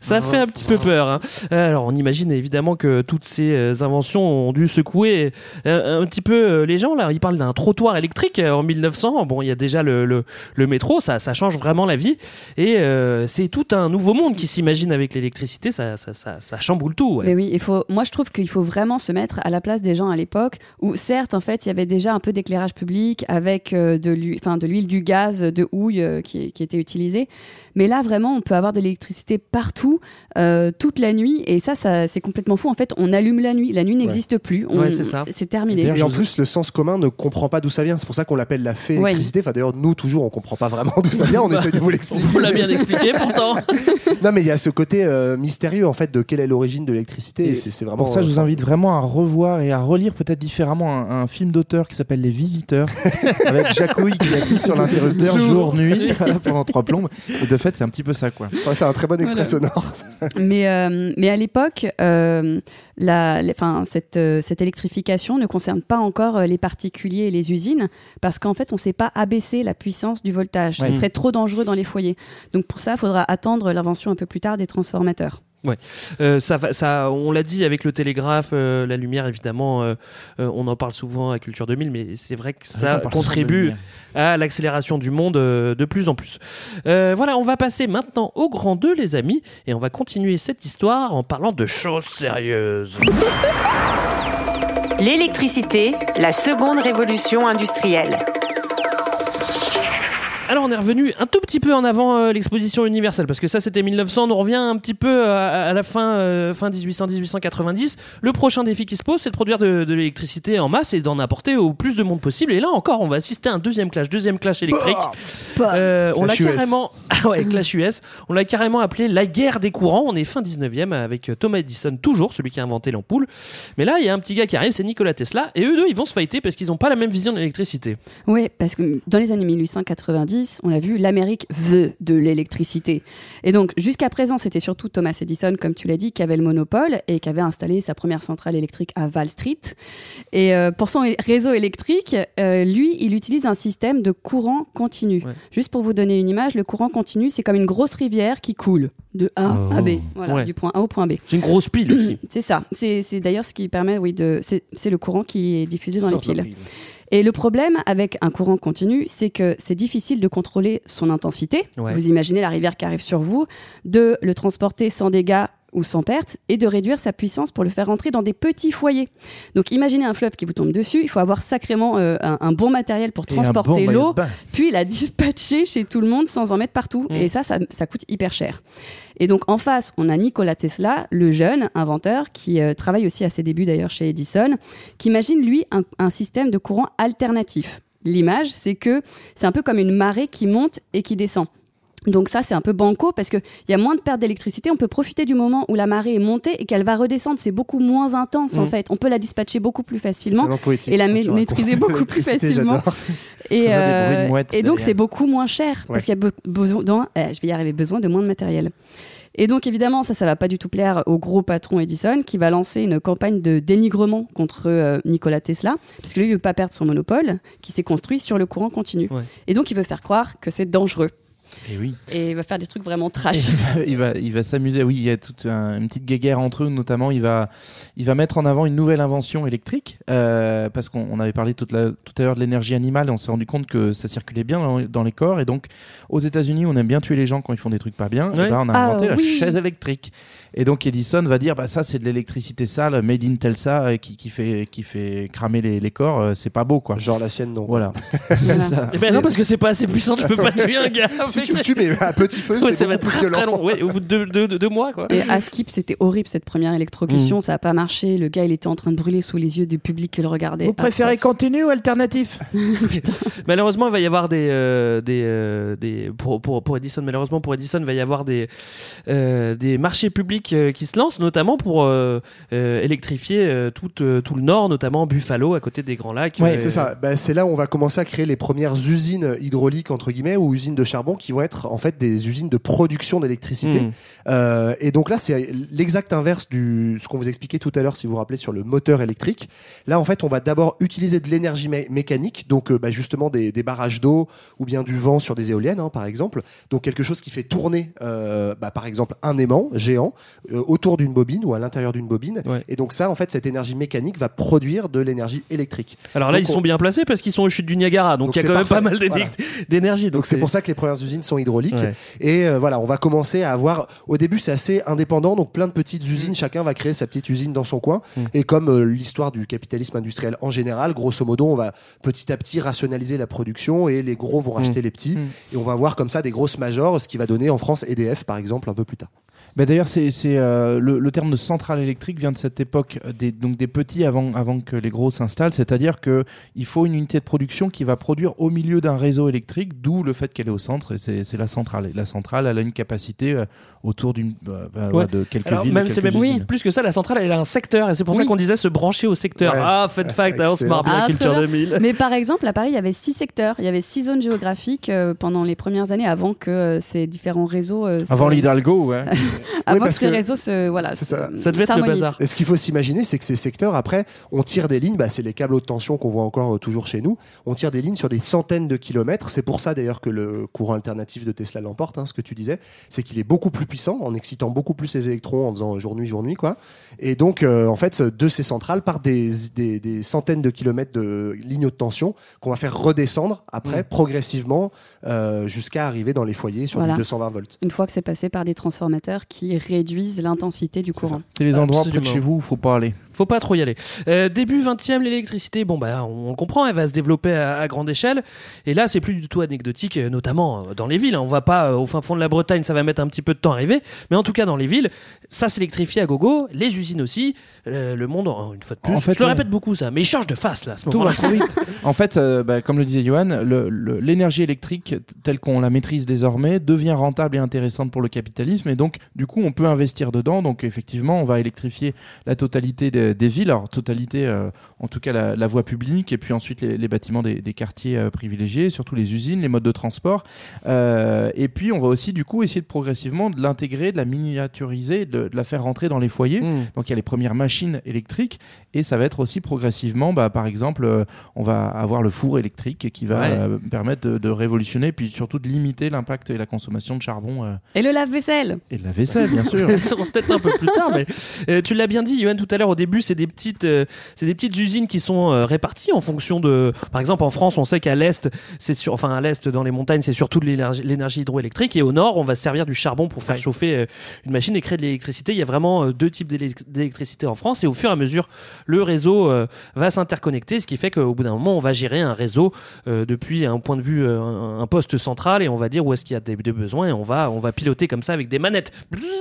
Ça fait un petit peu peur. hein. Alors, on imagine évidemment que toutes ces euh, inventions ont dû secouer euh, un petit peu euh, les gens. Là, ils parlent d'un trottoir électrique euh, en 1900. Bon, il y a déjà le, le, le métro, ça, ça change vraiment la vie. Et euh, c'est tout un nouveau monde qui s'imagine avec l'électricité. Ça, ça, ça, ça chamboule tout. ouais. Mais oui, il faut. Moi, je trouve qu'il faut vraiment se mettre à la place des gens à l'époque où, certes, en fait, il y avait déjà un peu d'éclairage public avec euh, de l'huile, enfin, de l'huile, du gaz, de houille euh, qui, qui était utilisé. Mais là, vraiment, on peut avoir de l'électricité partout, euh, toute la nuit, et ça, ça c'est complètement fou. En fait, on allume la nuit. La nuit n'existe plus. Ouais, c'est terminé. Et en plus, le sens commun ne comprend pas d'où ça vient. C'est pour ça qu'on l'appelle la fée Ouais. électricité. Enfin, d'ailleurs, nous, toujours, on comprend pas vraiment d'où ça vient. On essaie de vous l'expliquer. On l'a bien expliqué pourtant. non, mais il y a ce côté euh, mystérieux en fait de quelle est l'origine de l'électricité. Et Et c'est vraiment. Pour ça, je vous euh, invite vraiment à revoir et à relire peut-être différemment un, un film d'auteur qui s'appelle Les Visiteurs, avec Jacouille qui appuie sur l'interrupteur Jour. jour-nuit voilà, pendant trois plombes. Et de fait, c'est un petit peu ça, quoi. Ça aurait fait un très bon extrait Voilà. sonore. Mais, euh, mais à l'époque, euh, la, les- 'fin, cette, euh, cette électrification ne concerne pas encore les particuliers et les usines, parce qu'en fait, on ne sait pas abaisser la puissance du voltage. Ouais. Ce serait trop dangereux dans les foyers. Donc pour ça, il faudra attendre l'invention un peu plus tard des transformateurs. Ouais, Euh, ça, ça, on l'a dit avec le télégraphe, euh, la lumière évidemment, euh, euh, on en parle souvent à Culture 2000, mais c'est vrai que on ça contribue à l'accélération du monde euh, de plus en plus. Euh, voilà, on va passer maintenant au grand 2 les amis, et on va continuer cette histoire en parlant de choses sérieuses. L'électricité, la seconde révolution industrielle. Alors on est revenu un tout petit peu en avant euh, l'exposition universelle parce que ça c'était 1900, on revient un petit peu à, à la fin euh, fin 1800-1890. Le prochain défi qui se pose c'est de produire de, de l'électricité en masse et d'en apporter au plus de monde possible. Et là encore on va assister à un deuxième clash, deuxième clash électrique. Euh, on l'a carrément, ah ouais, clash US. On l'a carrément appelé la guerre des courants. On est fin 19e avec euh, Thomas Edison toujours celui qui a inventé l'ampoule. Mais là il y a un petit gars qui arrive, c'est Nikola Tesla et eux deux ils vont se fighter parce qu'ils n'ont pas la même vision de l'électricité. Oui, parce que dans les années 1890, on l'a vu, l'Amérique veut de l'électricité. Et donc, jusqu'à présent, c'était surtout Thomas Edison, comme tu l'as dit, qui avait le monopole et qui avait installé sa première centrale électrique à Wall Street. Et euh, pour son réseau électrique, euh, lui, il utilise un système de courant continu. Ouais. Juste pour vous donner une image, le courant continu, c'est comme une grosse rivière qui coule de A à B, voilà, Ouais. du point A au point B. C'est une grosse pile aussi. C'est ça. C'est d'ailleurs ce qui permet, oui, de. C'est c'est le courant qui est diffusé dans les piles. Et le problème avec un courant continu, c'est que c'est difficile de contrôler son intensité. Ouais. Vous imaginez la rivière qui arrive sur vous, de le transporter sans dégâts ou sans perte, et de réduire sa puissance pour le faire rentrer dans des petits foyers. Donc imaginez un fleuve qui vous tombe dessus, il faut avoir sacrément euh, un, un bon matériel pour Et transporter bon l'eau, puis la dispatcher chez tout le monde sans en mettre partout. Mm. Et ça, ça, ça coûte hyper cher. Et donc en face, on a Nikola Tesla, le jeune inventeur, qui euh, travaille aussi à ses débuts d'ailleurs chez Edison, qui imagine lui un, un système de courant alternatif. L'image, c'est que c'est un peu comme une marée qui monte et qui descend. Donc ça, c'est un peu banco parce qu'il y a moins de perte d'électricité. On peut profiter du moment où la marée est montée et qu'elle va redescendre. C'est beaucoup moins intense en Mm. fait. On peut la dispatcher beaucoup plus facilement et la ma- racontes maîtriser beaucoup plus facilement. Et, euh, et donc c'est beaucoup moins cher Ouais. parce qu'il y a be- besoin, eh, je vais y arriver, besoin de moins de matériel. Et donc évidemment ça, ça va pas du tout plaire au gros patron Edison qui va lancer une campagne de dénigrement contre euh, Nikola Tesla parce que lui il veut pas perdre son monopole qui s'est construit sur le courant continu. Ouais. Et donc il veut faire croire que c'est dangereux Et oui. et il va faire des trucs vraiment trash. il va, il va, il va s'amuser. Oui, il y a toute un- une petite guéguerre entre eux, notamment. Il va, il va mettre en avant une nouvelle invention électrique, euh, parce qu'on on avait parlé toute la- tout à l'heure de l'énergie animale, et on s'est rendu compte que ça circulait bien dans, dans les corps. Et donc, aux États-Unis, on aime bien tuer les gens quand ils font des trucs pas bien. Ouais. Et ben, on a Ah, inventé la oui. chaise électrique. Et donc, Edison va dire, bah ça, c'est de l'électricité sale, made in Telsa, euh, qui, qui fait, qui fait cramer les, les corps. euh, C'est pas beau, quoi. Genre la sienne, non. Voilà. Ça. Eh ben non, parce que c'est pas assez puissant, tu peux pas tuer un gars. Si tu le tues, mais à petit feu, Ouais, c'est ça va être très long. Ouais, au bout de deux, deux- deux- deux mois, quoi. Et à Skip, c'était horrible cette première électrocution, Mm. ça a pas marché. Le gars, il était en train de brûler sous les yeux du public qui le regardait. Vous préférez continu ou alternatif Malheureusement, il va y avoir des, euh, des, euh, des pour, pour, pour Edison. Malheureusement, pour Edison, il va y avoir des, euh, des marchés publics euh, qui se lancent, notamment pour euh, euh, électrifier tout, tout le nord, notamment Buffalo, à côté des Grands Lacs. Ouais, c'est ça. Bah, c'est là où on va commencer à créer les premières usines hydrauliques entre guillemets ou usines de charbon qui vont être en fait des usines de production d'électricité. Mm. Euh, et donc là, c'est l'exact inverse du ce qu'on vous expliquait tout à l'heure, si vous vous rappelez, sur le moteur électrique. Là, en fait, on va d'abord utiliser de l'énergie mé- mécanique, donc euh, bah, justement des, des barrages d'eau ou bien du vent sur des éoliennes, hein, par exemple. Donc quelque chose qui fait tourner, euh, bah, par exemple, un aimant géant euh, autour d'une bobine ou à l'intérieur d'une bobine. Ouais. Et donc ça, en fait, cette énergie mécanique va produire de l'énergie électrique. Alors là, Donc, ils sont on- bien placés parce qu'ils sont aux chutes du Niagara, donc Donc il y a quand même pas mal Voilà. d'énergie. Donc c'est pour ça que les premières usines sont hydrauliques. Ouais. Et euh, voilà, on va commencer à avoir. Au début, c'est assez indépendant, donc plein de petites usines. Chacun va créer sa petite usine dans son coin. Mm. Et comme euh, l'histoire du capitalisme industriel en général, grosso modo, on va petit à petit rationaliser la production et les gros vont racheter les petits. Mm. Et on va avoir comme ça des grosses majors, ce qui va donner en France EDF, par exemple, un peu plus tard. Bah, D'ailleurs, c'est c'est, euh, le, le terme de centrale électrique vient de cette époque, euh, des, donc des petits avant, avant que les gros s'installent. C'est-à-dire que il faut une unité de production qui va produire au milieu d'un réseau électrique, d'où le fait qu'elle est au centre. Et c'est c'est la centrale. Et la centrale, elle a une capacité euh, autour d'une bah, Ouais. de quelques Alors, villes. même, quelques même usines. plus que ça, la centrale, elle a un secteur, et c'est pour ça Oui. qu'on disait se brancher au secteur. Ouais. Ah, fun fact, hein, on se marre bien, Ah, Culture très bien. 2000. Mais par exemple, à Paris, il y avait six secteurs, il y avait six zones géographiques euh, pendant les premières années avant que euh, ces différents réseaux. euh, se- Avant l'Hidalgo, ouais. avant parce que que- réseaux se. Voilà, se- ça. s'harmonisent. Et ce qu'il faut s'imaginer, c'est que ces secteurs, après, on tire des lignes, bah, c'est les câbles haute tension qu'on voit encore euh, toujours chez nous. On tire des lignes sur des centaines de kilomètres. C'est pour ça d'ailleurs que le courant alternatif de Tesla l'emporte, hein, ce que tu disais. C'est qu'il est beaucoup plus puissant en excitant beaucoup plus les électrons en faisant jour-nuit, jour-nuit, quoi. Et donc, euh, en fait, de ces centrales partent des, des, des centaines de kilomètres de lignes haute tension qu'on va faire redescendre après, progressivement, euh, jusqu'à arriver dans les foyers sur Voilà. du 220 volts. Une fois que c'est passé par des transformateurs qui réduisent l'intensité du courant. C'est les endroits près de chez vous où faut pas aller. Faut pas trop y aller. Euh, début 20e, l'électricité, bon bah on le comprend, elle va se développer à, à grande échelle. Et là, c'est plus du tout anecdotique, euh, notamment euh, dans les villes. hein. On va pas euh, au fin fond de la Bretagne, ça va mettre un petit peu de temps à arriver. Mais en tout cas, dans les villes, ça s'électrifie à gogo. Les usines aussi. Euh, le monde, une fois de plus. En fait, je le répète beaucoup ça, mais il change de face là. À ce Tout va trop vite. en fait, bah, comme le disait Johan, l'énergie électrique telle qu'on la maîtrise désormais devient rentable et intéressante pour le capitalisme. Et donc, du coup, on peut investir dedans. Donc, effectivement, on va électrifier la totalité des, des villes. Alors, totalité, euh, en tout cas, la, la voie publique et puis ensuite les, les bâtiments des, des quartiers euh, privilégiés, surtout les usines, les modes de transport. Euh, et puis, on va aussi, du coup, essayer de progressivement de l'intégrer, de la miniaturiser, de, de la faire rentrer dans les foyers. Mmh. Donc, il y a les premières machines électriques et ça va être aussi progressivement, bah, par exemple, euh, on va avoir le four électrique qui va Ouais. euh, permettre de, de révolutionner, puis surtout de limiter l'impact et la consommation de charbon euh, Et le lave-vaisselle et de la vaisselle, bien sûr. Ils seront peut-être un peu plus tard, mais euh, tu l'as bien dit, Johan, tout à l'heure. Au début, c'est des petites, euh, c'est des petites usines qui sont euh, réparties en fonction de. Par exemple, en France, on sait qu'à l'est, c'est sur, enfin à l'est dans les montagnes, c'est surtout de l'énergie hydroélectrique, et au nord, on va se servir du charbon pour faire chauffer euh, une machine et créer de l'électricité. Il y a vraiment euh, deux types d'élec- d'électricité en France, et au fur et à mesure, le réseau euh, va s'interconnecter, ce qui fait qu'au bout d'un moment, on va gérer un réseau euh, depuis un point de vue, euh, un, un poste central, et on va dire où est-ce qu'il y a des, des besoins, et on va, on va piloter comme ça avec des manettes.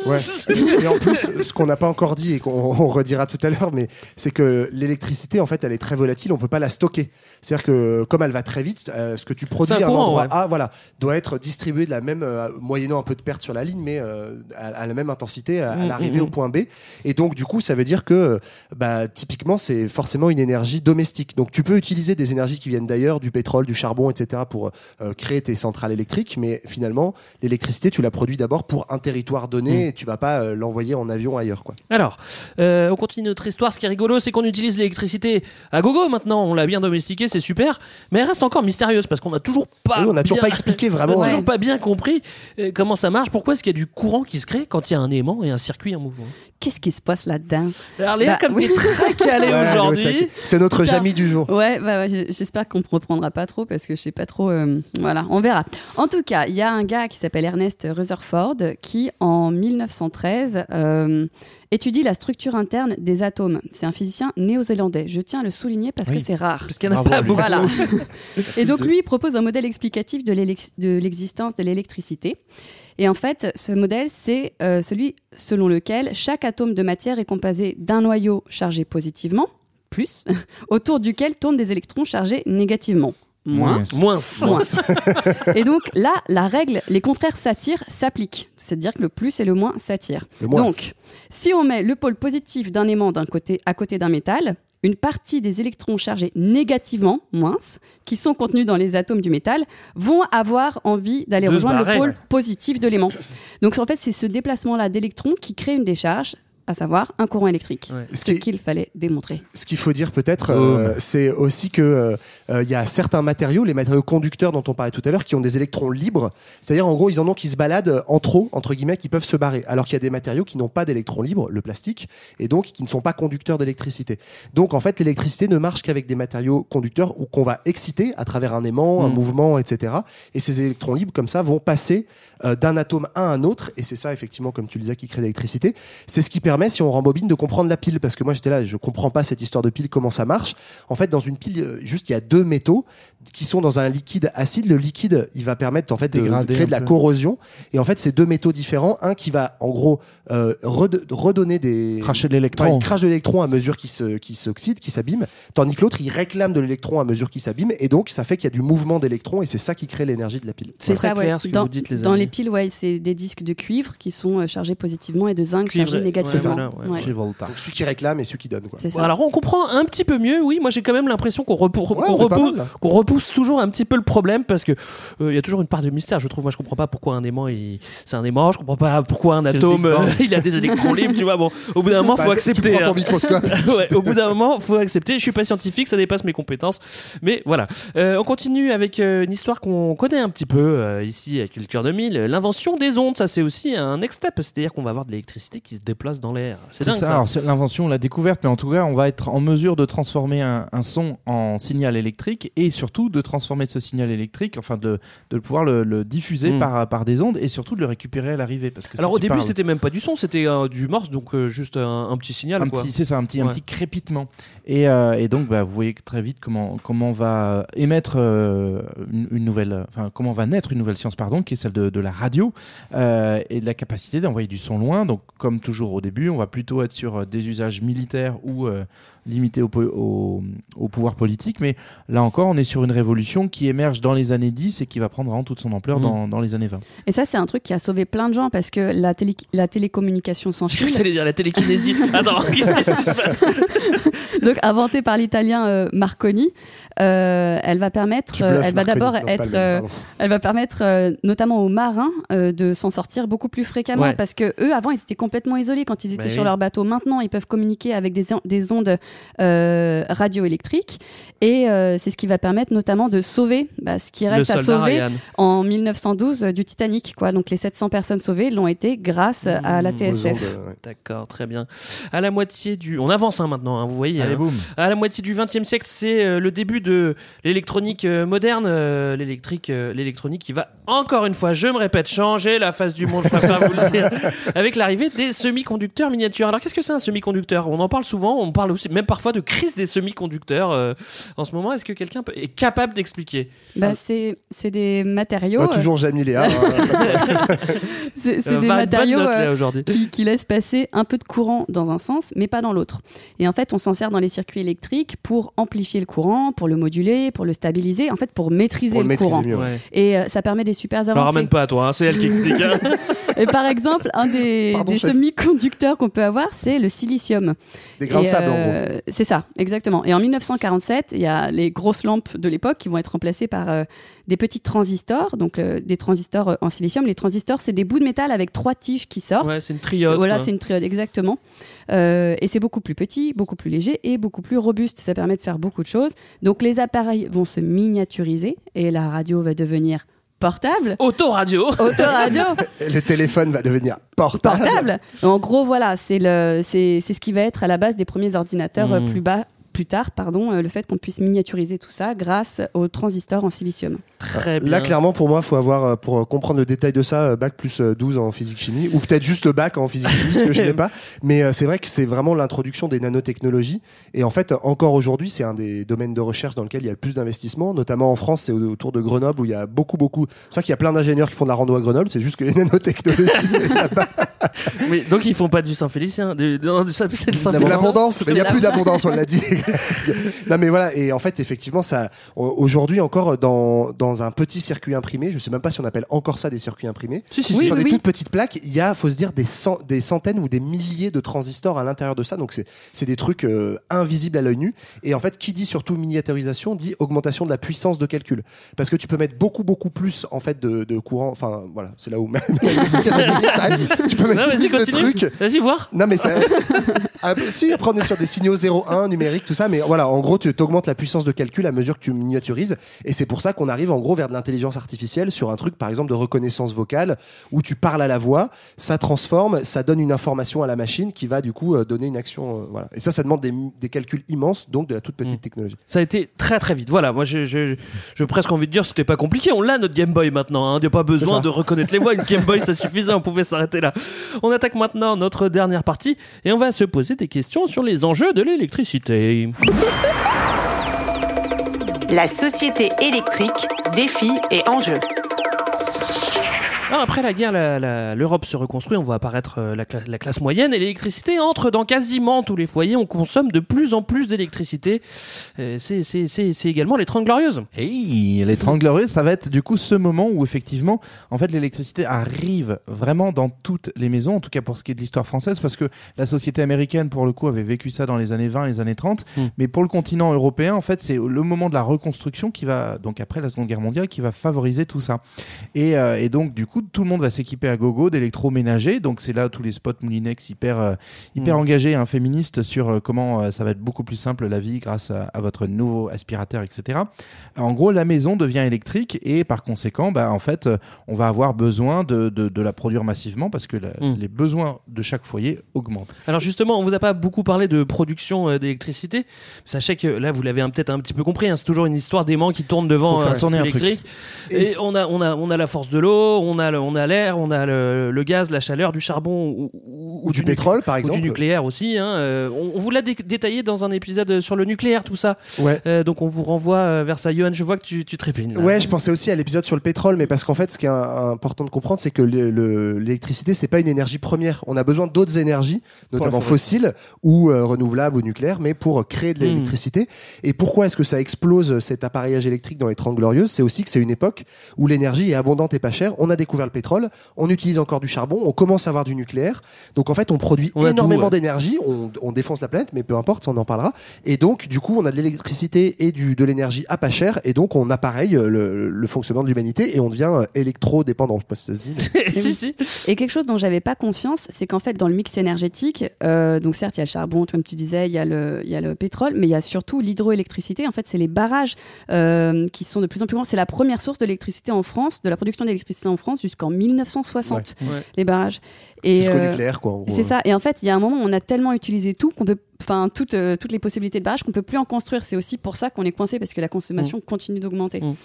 Ouais. Et en plus, ce qu'on n'a pas encore dit et qu'on on redira tout à l'heure, mais c'est que l'électricité, en fait, elle est très volatile. On peut pas la stocker. C'est-à-dire que comme elle va très vite, ce que tu produis à un endroit ouais. A, voilà, doit être distribué de la même, moyennant un peu de perte sur la ligne, mais à, à la même intensité à, à Mm, l'arrivée mm, au mm. point B. Et donc, du coup, ça veut dire que, bah, typiquement, c'est forcément une énergie domestique. Donc, tu peux utiliser des énergies qui viennent d'ailleurs, du pétrole, du charbon, etc., pour euh, créer tes centrales électriques, mais finalement, l'électricité, tu la produis d'abord pour un territoire donné, Mm. et tu vas pas euh, l'envoyer en avion ailleurs, quoi. Alors, euh, on continue notre histoire. Ce qui est rigolo, c'est qu'on utilise l'électricité à gogo maintenant. On l'a bien domestiquée, c'est super. Mais elle reste encore mystérieuse parce qu'on n'a toujours pas. Oui, on n'a toujours bien- pas expliqué vraiment. on n'a toujours pas bien compris euh, comment ça marche. Pourquoi est-ce qu'il y a du courant qui se crée quand il y a un aimant et un circuit en mouvement Qu'est-ce qui se passe là-dedans? Alors, Léa, Bah, comme oui. tu es très calé Ouais, aujourd'hui. C'est notre Putain. Jamie du jour. Ouais, bah, j'espère qu'on ne reprendra pas trop parce que je sais pas trop. euh, voilà, on verra. En tout cas, il y a un gars qui s'appelle Ernest Rutherford qui, en 1913, euh, étudie la structure interne des atomes. C'est un physicien néo-zélandais. Je tiens à le souligner parce Oui. que c'est rare. Parce qu'il n'y en a Bravo pas beaucoup. Voilà. Et donc lui, il propose un modèle explicatif de l'existence de l'électricité. Et en fait, ce modèle, c'est euh, celui selon lequel chaque atome de matière est composé d'un noyau chargé positivement, plus, autour duquel tournent des électrons chargés négativement. Moins. Moins. Moins. Et donc là, la règle, les contraires s'attirent, s'applique. C'est-à-dire que le plus et le moins s'attirent. Le moins. Donc, si on met le pôle positif d'un aimant d'un côté à côté d'un métal, une partie des électrons chargés négativement, moins, qui sont contenus dans les atomes du métal, vont avoir envie d'aller rejoindre le pôle positif de l'aimant. Donc en fait, c'est ce déplacement-là d'électrons qui crée une décharge, à savoir un courant électrique. Ouais. Ce qu'il fallait démontrer. Ce qu'il faut dire peut-être, euh, c'est aussi que euh, il y a certains matériaux, les matériaux conducteurs dont on parlait tout à l'heure, qui ont des électrons libres. C'est-à-dire, en gros, ils en ont qui se baladent en trop, entre guillemets, qui peuvent se barrer. Alors qu'il y a des matériaux qui n'ont pas d'électrons libres, le plastique, et donc qui ne sont pas conducteurs d'électricité. Donc, en fait, l'électricité ne marche qu'avec des matériaux conducteurs ou qu'on va exciter à travers un aimant, un Mm. mouvement, etc. Et ces électrons libres, comme ça, vont passer euh, d'un atome à un autre. Et c'est ça, effectivement, comme tu le disais, qui crée l'électricité. C'est ce qui permet permet, si on rembobine, de comprendre la pile. Parce que moi, j'étais là, je comprends pas cette histoire de pile, comment ça marche. En fait, dans une pile, euh, juste, il y a deux métaux qui sont dans un liquide acide. Le liquide, il va permettre, en fait, de, créer de la peu. corrosion. Et en fait, c'est deux métaux différents. Un qui va, en gros, euh, red- redonner des. Cracher de l'électron. Enfin, il crache de l'électron à mesure qu'il s'oxyde, qu'il s'abîme. Tandis que l'autre, il réclame de l'électron à mesure qu'il s'abîme. Et donc, ça fait qu'il y a du mouvement d'électrons et c'est ça qui crée l'énergie de la pile. C'est ça, très ouais. clair ce que dans, vous dites, les Dans amis. les piles, ouais, c'est des disques de cuivre qui sont euh, chargés positivement et de zinc Cuivre, chargés ouais, négativement. voilà, ouais. Ouais. Chez Volta. Donc, celui qui réclame et celui qui donne. Quoi. Ça. Alors on comprend un petit peu mieux, oui. Moi j'ai quand même l'impression qu'on repou- pas repousse, toujours un petit peu le problème parce que euh, il y a toujours une part de mystère. Je trouve, moi je comprends pas pourquoi un aimant il- c'est un aimant. Je comprends pas pourquoi un atome euh, il a des électrons libres. Tu vois, bon, au bout d'un moment Bah, faut tu accepter. ton hein. microscope. ouais, au bout d'un moment, faut accepter. Je suis pas scientifique, ça dépasse mes compétences. Mais voilà. Euh, on continue avec euh, une histoire qu'on connaît un petit peu euh, ici à Culture 2000. L'invention des ondes, ça c'est aussi un next step. C'est-à-dire qu'on va avoir de l'électricité qui se déplace dans l'air. C'est dingue ça. ça. L'invention, la découverte, mais en tout cas, on va être en mesure de transformer un, un son en signal électrique et surtout de transformer ce signal électrique, enfin de, de pouvoir le, le diffuser Mm. par, par des ondes et surtout de le récupérer à l'arrivée. Parce que si Alors au début parles- c'était même pas du son, c'était euh, du morse, donc euh, juste un, un petit signal. un quoi. petit, c'est ça, un petit, un petit crépitement. Et, euh, et donc, bah, vous voyez très vite comment, comment on va émettre une, une nouvelle, enfin, comment va naître une nouvelle science, pardon, qui est celle de, de la radio et de la capacité d'envoyer du son loin. Donc, comme toujours au début, on va plutôt être sur euh, des usages militaires ou limités au, au, au pouvoir politique. Mais là encore, on est sur une révolution qui émerge dans les années 10 et qui va prendre vraiment toute son ampleur Mhm. dans, dans les années 20. Et ça, c'est un truc qui a sauvé plein de gens parce que la, télé- la télécommunication sans Je fil, t'allais dire la télékinésie. Attends, donc inventée par l'italien euh, Marconi, euh, elle va permettre, euh, bluffes, elle va d'abord Non, être, euh, elle va permettre euh, notamment aux marins euh, de s'en sortir beaucoup plus fréquemment Ouais. parce que eux avant ils étaient complètement isolés quand ils étaient Bah sur oui. leur bateau. Maintenant ils peuvent communiquer avec des, on- des ondes euh, radioélectriques et euh, c'est ce qui va permettre notamment de sauver bah, ce qui reste à sauver Ryan. en 1912 euh, du Titanic. Quoi. Donc les 700 personnes sauvées l'ont été grâce à la Mmh, TSF. D'accord, très bien. À la moitié du, on avance hein, maintenant, hein, vous voyez. Allez, hein. boum. À la moitié du XXe siècle, c'est euh, le début de l'électronique euh, moderne, euh, l'électrique, euh, l'électronique qui va encore une fois, je me répète, changer la face du monde. Je préfère vous le dire, avec l'arrivée des semi-conducteurs miniatures. Alors qu'est-ce que c'est un semi-conducteur? On en parle souvent, on parle aussi, même parfois de crise des semi-conducteurs euh, en ce moment. Est-ce que quelqu'un peut- est capable d'expliquer? Bah, c'est c'est des matériaux. Bah, toujours Jamie Léa. hein. C'est Euh, des matériaux note, euh, là, aujourd'hui. qui, qui laissent passer un peu de courant dans un sens, mais pas dans l'autre. Et en fait, on s'en sert dans les circuits électriques pour amplifier le courant, pour le moduler, pour le stabiliser, en fait, pour maîtriser Pour le, le maîtriser courant. mieux. Ouais. Et euh, ça permet des super avancées. ramène pas à toi, hein, c'est elle qui explique. hein. Et par exemple, un des, semi-conducteurs qu'on peut avoir, c'est le silicium. Des grains de sable, en gros. Euh, C'est ça, exactement. Et en 1947, il y a les grosses lampes de l'époque qui vont être remplacées par euh, des petits transistors, donc euh, des transistors en silicium. Les transistors, c'est des bouts de métal avec trois tiges qui sortent. Ouais, c'est une triode. Voilà, c'est une triode, exactement. Et c'est beaucoup plus petit, beaucoup plus léger et beaucoup plus robuste. Ça permet de faire beaucoup de choses. Donc les appareils vont se miniaturiser et la radio va devenir portable. Autoradio. Autoradio, Le téléphone va devenir portable. portable. En gros, voilà, c'est le, c'est, c'est ce qui va être à la base des premiers ordinateurs euh, Mm. plus bas. Plus tard, pardon, euh, le fait qu'on puisse miniaturiser tout ça grâce aux transistors en silicium. Très bien. Là, clairement, pour moi, faut avoir, euh, pour euh, comprendre le détail de ça, bac plus euh, 12 en physique-chimie, ou peut-être juste le bac en physique-chimie, ce que je n'ai pas. Mais c'est vrai que c'est vraiment l'introduction des nanotechnologies. Et en fait, encore aujourd'hui, c'est un des domaines de recherche dans lequel il y a le plus d'investissement, notamment en France, c'est au- autour de Grenoble, où il y a beaucoup, beaucoup. C'est pour ça qu'il y a plein d'ingénieurs qui font de la rando à Grenoble, c'est juste que les nanotechnologies, c'est là-bas. Mais donc ils font pas du Saint-Félicien, du, non, du- c'est le de Saint-Félicien. l'abondance, mais il n'y a plus d'abondance, on l'a dit. non, mais voilà, et en fait, effectivement, ça, aujourd'hui encore, dans, dans un petit circuit imprimé, je sais même pas si on appelle encore ça des circuits imprimés, Si, si, Oui, si. sur oui, des oui. toutes petites plaques, il y a, faut se dire, des, cent- des centaines ou des milliers de transistors à l'intérieur de ça. Donc, c'est c'est des trucs euh, invisibles à l'œil nu. Et en fait, qui dit surtout miniaturisation dit augmentation de la puissance de calcul. Parce que tu peux mettre beaucoup, beaucoup plus en fait de, de courant. Enfin, voilà, c'est là où s'arrête. Tu peux Non, vas-y, plus de continue. trucs. Vas-y, voir. Non, mais ça. Ah, si, après, on est sur des signaux 0-1 numériques, tout ça. Mais voilà, en gros, tu augmentes la puissance de calcul à mesure que tu miniaturises. Et c'est pour ça qu'on arrive, en gros, vers de l'intelligence artificielle sur un truc, par exemple, de reconnaissance vocale, où tu parles à la voix, ça transforme, ça donne une information à la machine qui va, du coup, euh, donner une action. euh, voilà. Et ça, ça demande des, des calculs immenses, donc de la toute petite technologie. Ça a été très très vite. Voilà, moi je, je, je presque envie de dire c'était pas compliqué. On l'a notre Game Boy maintenant. Hein. Il n'y a pas besoin de reconnaître les voix. Une Game Boy ça suffisait. On pouvait s'arrêter là. On attaque maintenant notre dernière partie et on va se poser des questions sur les enjeux de l'électricité. La société électrique, défis et enjeux. Alors, après la guerre, l'Europe se reconstruit, on voit apparaître euh, la, cla- la classe moyenne et l'électricité entre dans quasiment tous les foyers. On consomme de plus en plus d'électricité. Euh, c'est- également les 30 glorieuses. Hey, les 30 glorieuses, ça va être du coup ce moment où effectivement, en fait, l'électricité arrive vraiment dans toutes les maisons, en tout cas pour ce qui est de l'histoire française, parce que la société américaine, pour le coup, avait vécu ça dans les années 20, les années 30. Mm. Mais pour le continent européen, en fait, c'est le moment de la reconstruction qui va, donc après la Seconde Guerre mondiale, qui va favoriser tout ça. Et, euh, et donc, du coup, tout le monde va s'équiper à gogo d'électroménager. Donc, c'est là tous les spots Moulinex hyper, euh, hyper Mm. engagés, hein, féministes, sur euh, comment euh, ça va être beaucoup plus simple la vie grâce à, à votre nouveau aspirateur, etc. En gros, la maison devient électrique et par conséquent, bah, en fait, euh, on va avoir besoin de, de, de la produire massivement parce que la- Mm. les besoins de chaque foyer augmentent. Alors justement, on vous a pas beaucoup parlé de production euh, d'électricité. Sachez que là, vous l'avez peut-être un petit peu compris, hein, c'est toujours une histoire d'aimant qui tourne devant un électrique. Et, Et on a, on a, on a la force de l'eau, on a, le- on a l'air, on a le, le gaz, la chaleur, du charbon ou, ou- Ou du pétrole, par ou exemple. du nucléaire aussi. hein. Euh, on, on vous l'a dé- détaillé dans un épisode sur le nucléaire, tout ça. Ouais. Euh, donc on vous renvoie euh, vers ça. Johan, je vois que tu, tu trépignes. là. Ouais, je pensais aussi à l'épisode sur le pétrole, mais parce qu'en fait, ce qui est important de comprendre, c'est que le- le- l'électricité, c'est pas une énergie première. On a besoin d'autres énergies, notamment fossiles ou euh, renouvelables ou nucléaires, mais pour créer de Hmm. l'électricité. Et pourquoi est-ce que ça explose cet appareillage électrique dans les 30 glorieuses? C'est aussi que c'est une époque où l'énergie est abondante et pas chère. On a découvert le pétrole, on utilise encore du charbon, on commence à avoir du nucléaire. Donc en fait, on produit On a tout, énormément ouais. d'énergie, on, on défonce la planète, mais peu importe, ça on en parlera. Et donc, du coup, on a de l'électricité et du, de l'énergie à pas cher, et donc on appareille le, le fonctionnement de l'humanité et on devient euh, électro-dépendant. Je sais pas si ça se dit. mais- si, si. Et quelque chose dont j'avais pas conscience, c'est qu'en fait, dans le mix énergétique, euh, donc certes, il y a le charbon, comme tu disais, il y, a le- il y a le pétrole, mais il y a surtout l'hydroélectricité. En fait, c'est les barrages euh, qui sont de plus en plus grands. C'est la première source d'électricité en France, de la production d'électricité en France jusqu'en 1960, Ouais. Ouais. les barrages. Et, Jusqu'au euh, nucléaire, quoi. C'est ça. Et en fait, il y a un moment où on a tellement utilisé tout qu'on peut, enfin, toutes, euh, toutes les possibilités de barrage qu'on peut plus en construire. C'est aussi pour ça qu'on est coincé parce que la consommation continue d'augmenter. Mm.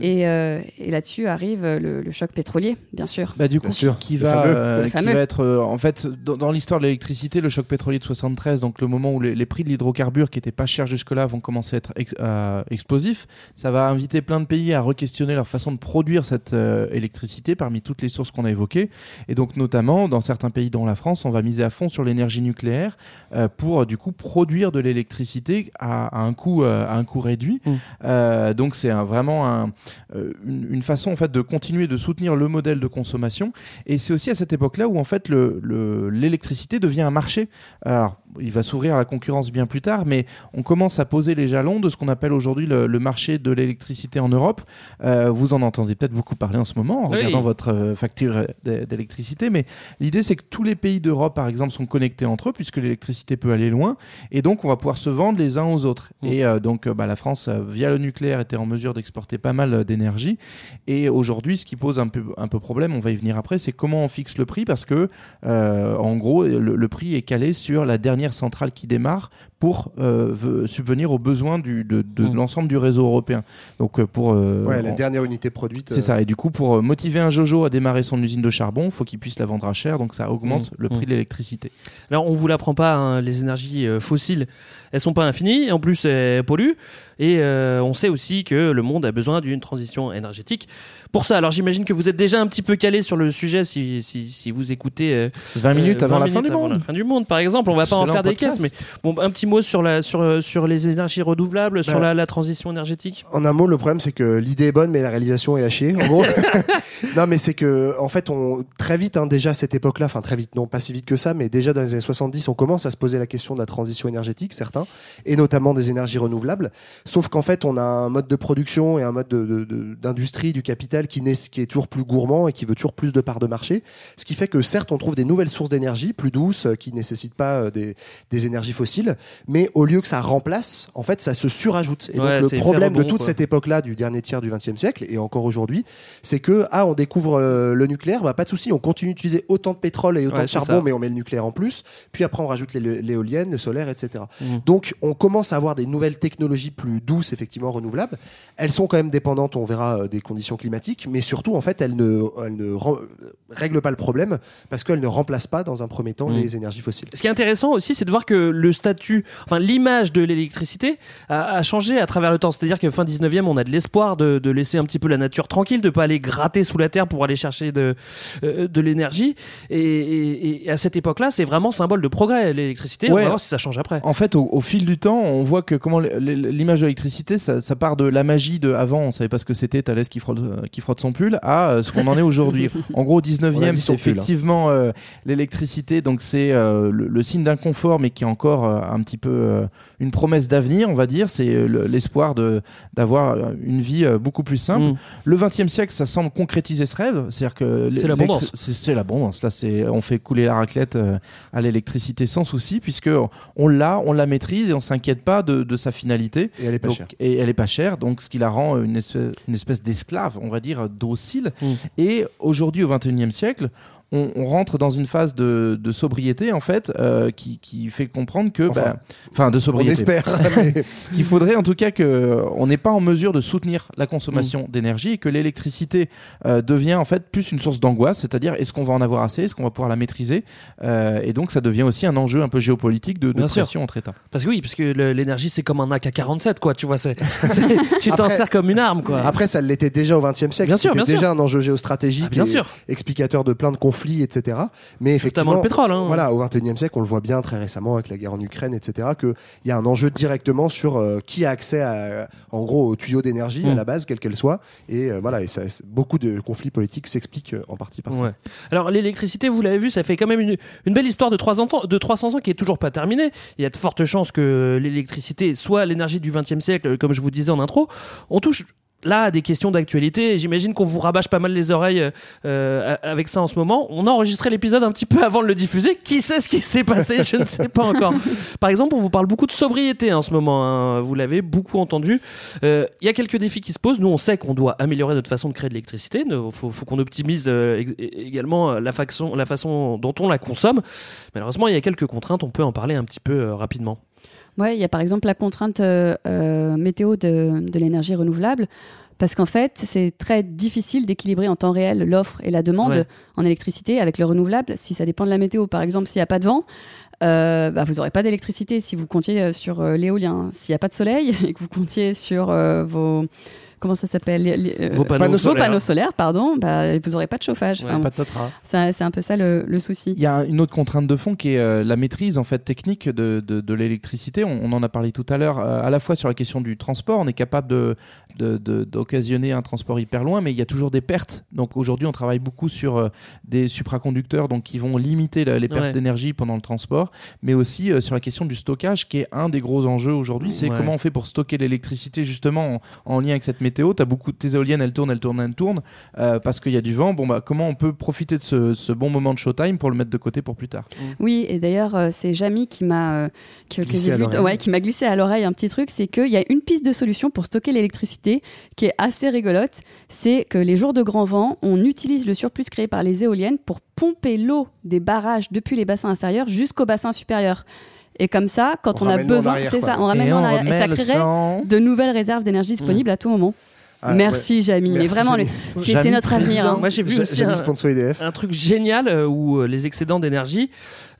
Et, euh, et là-dessus arrive euh, le, le choc pétrolier, bien sûr. Bah, du coup, Bien sûr, qui va, euh, qui va être euh, en fait dans, dans l'histoire de l'électricité, le choc pétrolier de 73, donc le moment où les, les prix de l'hydrocarbure qui étaient pas chers jusque-là vont commencer à être ex- euh, explosifs, ça va inviter plein de pays à re-questionner leur façon de produire cette euh, électricité parmi toutes les sources qu'on a évoquées. Et donc notamment dans certains pays, dont la France, on va miser à fond sur l'énergie nucléaire euh, pour euh, du coup produire de l'électricité à, à un coût euh, à un coût réduit. Mm. Euh, donc c'est vraiment un, euh, une, une façon en fait de continuer de soutenir le modèle de consommation. Et c'est aussi à cette époque-là où en fait le- le- l'électricité devient un marché. Alors il va s'ouvrir à la concurrence bien plus tard, mais on commence à poser les jalons de ce qu'on appelle aujourd'hui le, le marché de l'électricité en Europe. Euh, vous en entendez peut-être beaucoup parler en ce moment en Oui. regardant votre euh, facture d'é- d'électricité, mais l'idée c'est que tous les pays d'Europe, par exemple, sont connectés entre eux puisque l'électricité peut aller loin, et donc on va pouvoir se vendre les uns aux autres. Mm. Et euh, donc euh, bah, la France, euh, via le nucléaire, était en mesure d'exporter pas mal euh, d'énergie. Et aujourd'hui, ce qui pose un peu, un peu problème, on va y venir après, c'est comment on fixe le prix parce que, euh, en gros, le, le prix est calé sur la dernière centrale qui démarre pour euh, ve- subvenir aux besoins du, de, de Mm. l'ensemble du réseau européen. Donc euh, pour euh, Ouais, la en- dernière unité produite. c'est ça. Et du coup, pour motiver un Jojo à démarrer son usine de charbon, il faut qu'il puisse la vendre à cher. Donc ça augmente Mmh, le prix mmh. de l'électricité. Alors on vous l'apprend pas, hein, les énergies fossiles, elles sont pas infinies, en plus elles polluent, et euh, on sait aussi que le monde a besoin d'une transition énergétique. Pour ça, alors j'imagine que vous êtes déjà un petit peu calé sur le sujet si, si, si vous écoutez... euh, 20 minutes euh, avant 20 la fin minutes du avant monde. la fin du monde, par exemple. On va pas en faire des caisses, mais bon, un petit mot sur, la, sur, euh, sur les énergies renouvelables, sur Bah, la, la transition énergétique? En un mot, le problème c'est que l'idée est bonne, mais la réalisation est à chier. En gros, non, mais c'est que en fait, on très vite, hein, déjà à cette époque-là, enfin très vite, non, pas si vite que ça, mais déjà dans les années 70, on commence à se poser la question de la transition énergétique, certains, et notamment des énergies renouvelables. Sauf qu'en fait, on a un mode de production et un mode de- de- de- d'industrie du capital qui, n'est- qui est toujours plus gourmand et qui veut toujours plus de parts de marché. Ce qui fait que certes, on trouve des nouvelles sources d'énergie plus douces, qui nécessitent pas euh, des, des énergies fossiles, mais au lieu que ça remplace, en fait, ça se surajoute. Et Ouais, donc le problème de toute quoi. cette époque-là, du dernier tiers du XXe siècle, et encore aujourd'hui, c'est que ah, on découvre euh, le nucléaire, bah pas de souci, on continue d'utiliser autant de pétrole et autant Ouais, de charbon, ça. mais on met le nucléaire en plus. Puis après, on rajoute l'é- l'éolienne, le solaire, etc. Mhm. Donc, on commence à avoir des nouvelles technologies plus douces, effectivement renouvelables. Elles sont quand même dépendantes on verra euh, des conditions climatiques, mais surtout, en fait, elle ne, elle ne rem- règle pas le problème parce qu'elle ne remplace pas, dans un premier temps, Mm. les énergies fossiles. Ce qui est intéressant aussi, c'est de voir que le statut, enfin l'image de l'électricité a, a changé à travers le temps. C'est-à-dire que fin 19e, on a de l'espoir de, de laisser un petit peu la nature tranquille, de pas aller gratter sous la terre pour aller chercher de, euh, de l'énergie. Et, et- et à cette époque-là, c'est vraiment symbole de progrès l'électricité. On Ouais. va voir si ça change après. En fait, au, au fil du temps, on voit que comment l'image de l'électricité, ça, ça part de la magie de avant, on savait pas ce que c'était, Thalès qui frotte, euh, qui frotte son pull, à euh, ce qu'on en est aujourd'hui. en gros, au On a 19e, dit c'est hein. effectivement euh, l'électricité, donc c'est euh, le, le signe d'inconfort, mais qui est encore euh, un petit peu euh, une promesse d'avenir, on va dire. C'est euh, le- l'espoir de d'avoir euh, une vie beaucoup plus simple. Mm. Le 20e siècle, ça semble concrétiser ce rêve, c'est-à-dire que C'est l'abondance. c'est l'abondance. Là, c'est on fait couler la raclette à l'électricité sans souci, puisque on l'a, on la maîtrise et on s'inquiète pas de, de sa finalité. Et elle est pas Donc, chère. Et elle est pas chère, donc ce qui la rend une espèce, une espèce d'esclave, on va dire, docile. Mm. Et aujourd'hui, au 21e siècle, on, on rentre dans une phase de, de sobriété, en fait, euh, qui, qui fait comprendre que. Enfin, bah, Enfin, de On sobriété. espère. mais- qu'il faudrait en tout cas que on n'est pas en mesure de soutenir la Mm. consommation d'énergie et que l'électricité euh, devient en fait plus une source d'angoisse, c'est-à-dire est-ce qu'on va en avoir assez, est-ce qu'on va pouvoir la maîtriser, Euh, et donc ça devient aussi un enjeu un peu géopolitique de, de Bien sûr. pression entre États. Parce que oui, parce que l'énergie c'est comme un AK-47 quoi, tu vois, c'est, c'est- tu t'en sers comme une arme quoi. Après, ça l'était déjà au XXe siècle. Bien sûr, C'était bien déjà sûr. un enjeu géostratégique Ah, bien et sûr. explicateur de plein de conflits, etc. Mais effectivement, le pétrole, hein. voilà, au XXIe siècle, on le voit bien très récemment avec la guerre en Ukraine, etc. Qu'il y a un enjeu directement sur euh, qui a accès, à, en gros, aux tuyaux d'énergie à Mm. la base, quelle qu'elle soit. Et euh, voilà, et ça, beaucoup de conflits politiques s'expliquent euh, en partie par Ouais. ça. Alors l'électricité, vous l'avez vu, ça fait quand même une, une belle histoire de 300 ans, de 300 ans qui est toujours pas terminée. Il y a de fortes chances que l'électricité soit l'énergie du XXe siècle, comme je vous disais en intro. On touche là des questions d'actualité. J'imagine qu'on vous rabâche pas mal les oreilles euh, avec ça en ce moment. On a enregistré l'épisode un petit peu avant de le diffuser. Qui sait ce qui s'est passé? Je ne sais pas encore. Par exemple, on vous parle beaucoup de sobriété en ce moment. hein. Vous l'avez beaucoup entendu. Euh, Il y a quelques défis qui se posent. Nous, on sait qu'on doit améliorer notre façon de créer de l'électricité. Il faut, faut qu'on optimise euh, également euh, la façon, la façon dont on la consomme. Malheureusement, il y a quelques contraintes. On peut en parler un petit peu euh, rapidement. Ouais, il y a par exemple la contrainte euh, euh, météo de, de l'énergie renouvelable. Parce qu'en fait, c'est très difficile d'équilibrer en temps réel l'offre et la demande Ouais. en électricité avec le renouvelable. Si ça dépend de la météo, par exemple, s'il n'y a pas de vent, euh, bah, vous n'aurez pas d'électricité. Si vous comptiez euh, sur euh, l'éolien, s'il n'y a pas de soleil et que vous comptiez sur euh, vos comment ça s'appelle les- les- euh, Vos panneaux solaires. panneaux solaires, pardon, bah, vous n'aurez pas de chauffage. Ouais, Enfin, c'est un peu ça le, le souci. Il y a une autre contrainte de fond qui est euh, la maîtrise en fait technique de, de, de l'électricité. On, on en a parlé tout à l'heure, euh, à la fois sur la question du transport, on est capable de de- de- d'occasionner un transport hyper loin, mais il y a toujours des pertes. Donc aujourd'hui, on travaille beaucoup sur euh, des supraconducteurs, donc qui vont limiter la- les pertes Ouais. d'énergie pendant le transport, mais aussi euh, sur la question du stockage, qui est un des gros enjeux aujourd'hui. C'est Ouais. comment on fait pour stocker l'électricité justement en, en lien avec cette météo. Tu as beaucoup de tes éoliennes, elles tournent, elles tournent, elles tournent, euh, parce qu'il y a du vent. Bon bah comment on peut profiter de ce, ce bon moment de showtime pour le mettre de côté pour plus tard? Oui, et d'ailleurs, euh, c'est Jamy qui m'a euh, Glissé vu- ouais, qui m'a glissé à l'oreille un petit truc, c'est qu'il y a une piste de solution pour stocker l'électricité qui est assez rigolote. C'est que les jours de grand vent, on utilise le surplus créé par les éoliennes pour pomper l'eau des barrages depuis les bassins inférieurs jusqu'au bassin supérieur. Et comme ça, quand On on, a besoin, c'est ça, on ramène Et en arrière. Et ça créerait sang. de nouvelles réserves d'énergie disponibles à tout moment. Ah, Merci Jamy, mais vraiment, c'est notre avenir. hein. Moi, j'ai vu aussi un, EDF. un truc génial euh, où euh, les excédents d'énergie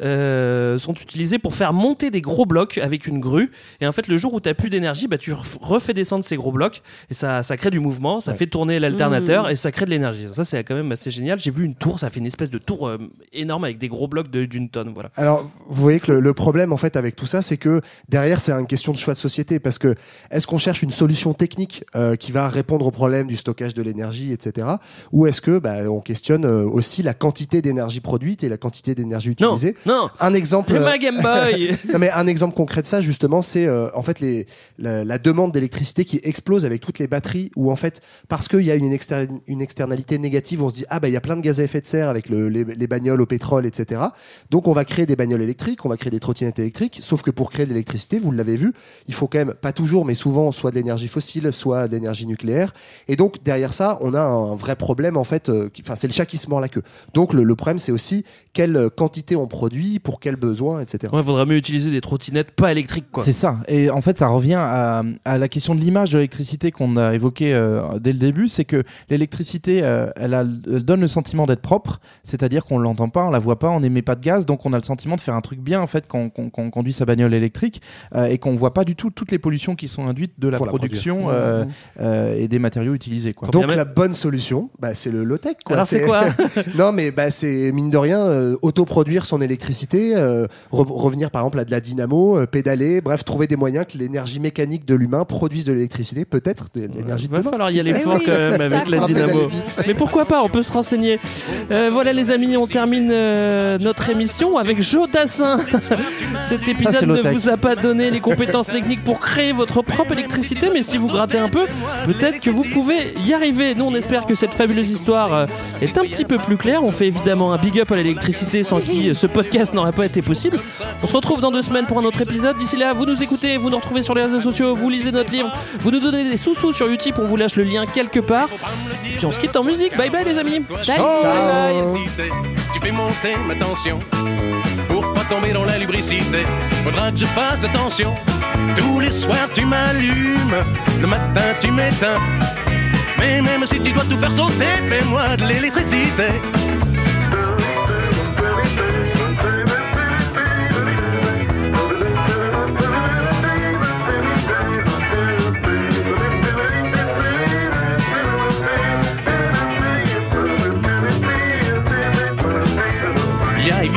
euh, sont utilisés pour faire monter des gros blocs avec une grue. Et en fait, le jour où tu n'as plus d'énergie, bah, tu ref- refais descendre ces gros blocs et ça, ça crée du mouvement, ça Ouais. fait tourner l'alternateur Mmh. et ça crée de l'énergie. Ça, c'est quand même assez génial. J'ai vu une tour, ça fait une espèce de tour euh, énorme avec des gros blocs d'une tonne. Voilà. Alors, vous voyez que le, le problème, en fait, avec tout ça, c'est que derrière, c'est une question de choix de société. Parce que est-ce qu'on cherche une solution technique euh, qui va répondre au problème du stockage de l'énergie, etc. Ou est-ce que bah, on questionne aussi la quantité d'énergie produite et la quantité d'énergie utilisée? non, Un exemple. le euh, ma Game Boy non, mais un exemple concret de ça, justement, c'est euh, en fait les, la, la demande d'électricité qui explose avec toutes les batteries, où en fait, parce qu'il y a une, exter- une externalité négative, on se dit ah bah il y a plein de gaz à effet de serre avec le- les, les bagnoles au pétrole, etc. Donc on va créer des bagnoles électriques, on va créer des trottinettes électriques. Sauf que pour créer de l'électricité, vous l'avez vu, il faut quand même pas toujours, mais souvent, soit de l'énergie fossile, soit de l'énergie nucléaire. Et donc derrière ça, on a un vrai problème en fait. euh, Enfin, c'est le chat qui se mord la queue. Donc le, le problème, c'est aussi quelle euh, quantité on produit, pour quels besoins, etc. Ouais, faudrait mieux utiliser des trottinettes pas électriques, quoi. C'est ça. Et en fait, ça revient à, à la question de l'image de l'électricité qu'on a évoquée euh, dès le début. C'est que l'électricité, euh, elle, donne le sentiment d'être propre, c'est-à-dire qu'on l'entend pas, on la voit pas, on n'émet pas de gaz, donc on a le sentiment de faire un truc bien en fait quand quand- quand on conduit sa bagnole électrique euh, et qu'on voit pas du tout toutes les pollutions qui sont induites de la Pour production euh, et des matériaux utilisés. Quoi. Donc la bonne solution, bah, c'est le low tech. Quoi. Alors, c'est quoi Non, mais bah, c'est mine de rien euh, autoproduire son électricité, euh, re- revenir par exemple à de la dynamo, euh, pédaler, bref, trouver des moyens que l'énergie mécanique de l'humain produise de l'électricité, peut-être de l'énergie Il de va demain. falloir y aller fort quand même avec la va dynamo. Mais pourquoi pas, on peut se renseigner. Euh, voilà les amis, on termine euh, notre émission avec Joe Dassin. Cet épisode ne vous a pas donné les compétences techniques pour créer votre propre électricité, mais si vous grattez un peu, peut-être que vous pouvez y arriver. Nous, on espère que cette fabuleuse histoire euh, est un petit peu plus claire. On fait évidemment un big up à l'électricité sans qui euh, ce podcast n'aurait pas été possible. On se retrouve dans deux semaines pour un autre épisode. D'ici là, vous nous écoutez, vous nous retrouvez sur les réseaux sociaux, vous lisez notre livre, vous nous donnez des sous-sous sur Utip, on vous lâche le lien quelque part. Et puis on se quitte en musique. Bye bye les amis. Salut. Bye bye. Tu fais monter ma tension pour pas tomber dans la lubricité. Faudra que je fasse attention. Tous les soirs tu m'allumes, le matin tu m'éteins. Mais même si tu dois tout faire sauter, fais-moi de l'électricité.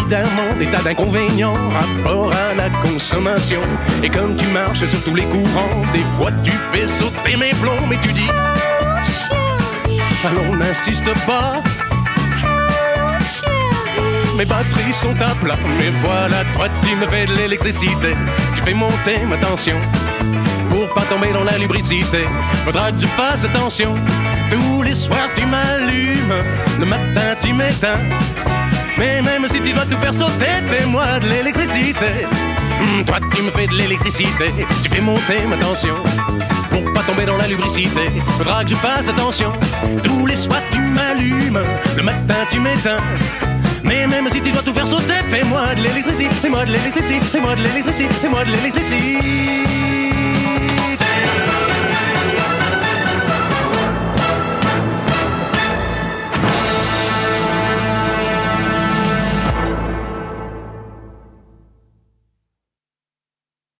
Évidemment des tas d'inconvénients rapport à la consommation. Et comme tu marches sur tous les courants, des fois tu fais sauter mes plombs, mais tu dis Allons, n'insiste pas. Mes batteries sont à plat, mais voilà, toi tu me fais de l'électricité. Tu fais monter ma tension pour pas tomber dans la lubricité. Faudra que je fasse attention. Tous les soirs tu m'allumes, le matin tu m'éteins. Mais même si tu dois tout faire sauter, fais-moi de l'électricité. Hum, toi, tu me fais de l'électricité. Tu fais monter ma tension. Pour pas tomber dans la lubricité, faudra que je fasse attention. Tous les soirs, tu m'allumes. Le matin, tu m'éteins. Mais même si tu dois tout faire sauter, fais-moi de l'électricité. Fais-moi de l'électricité. Fais-moi de l'électricité. Fais-moi de l'électricité.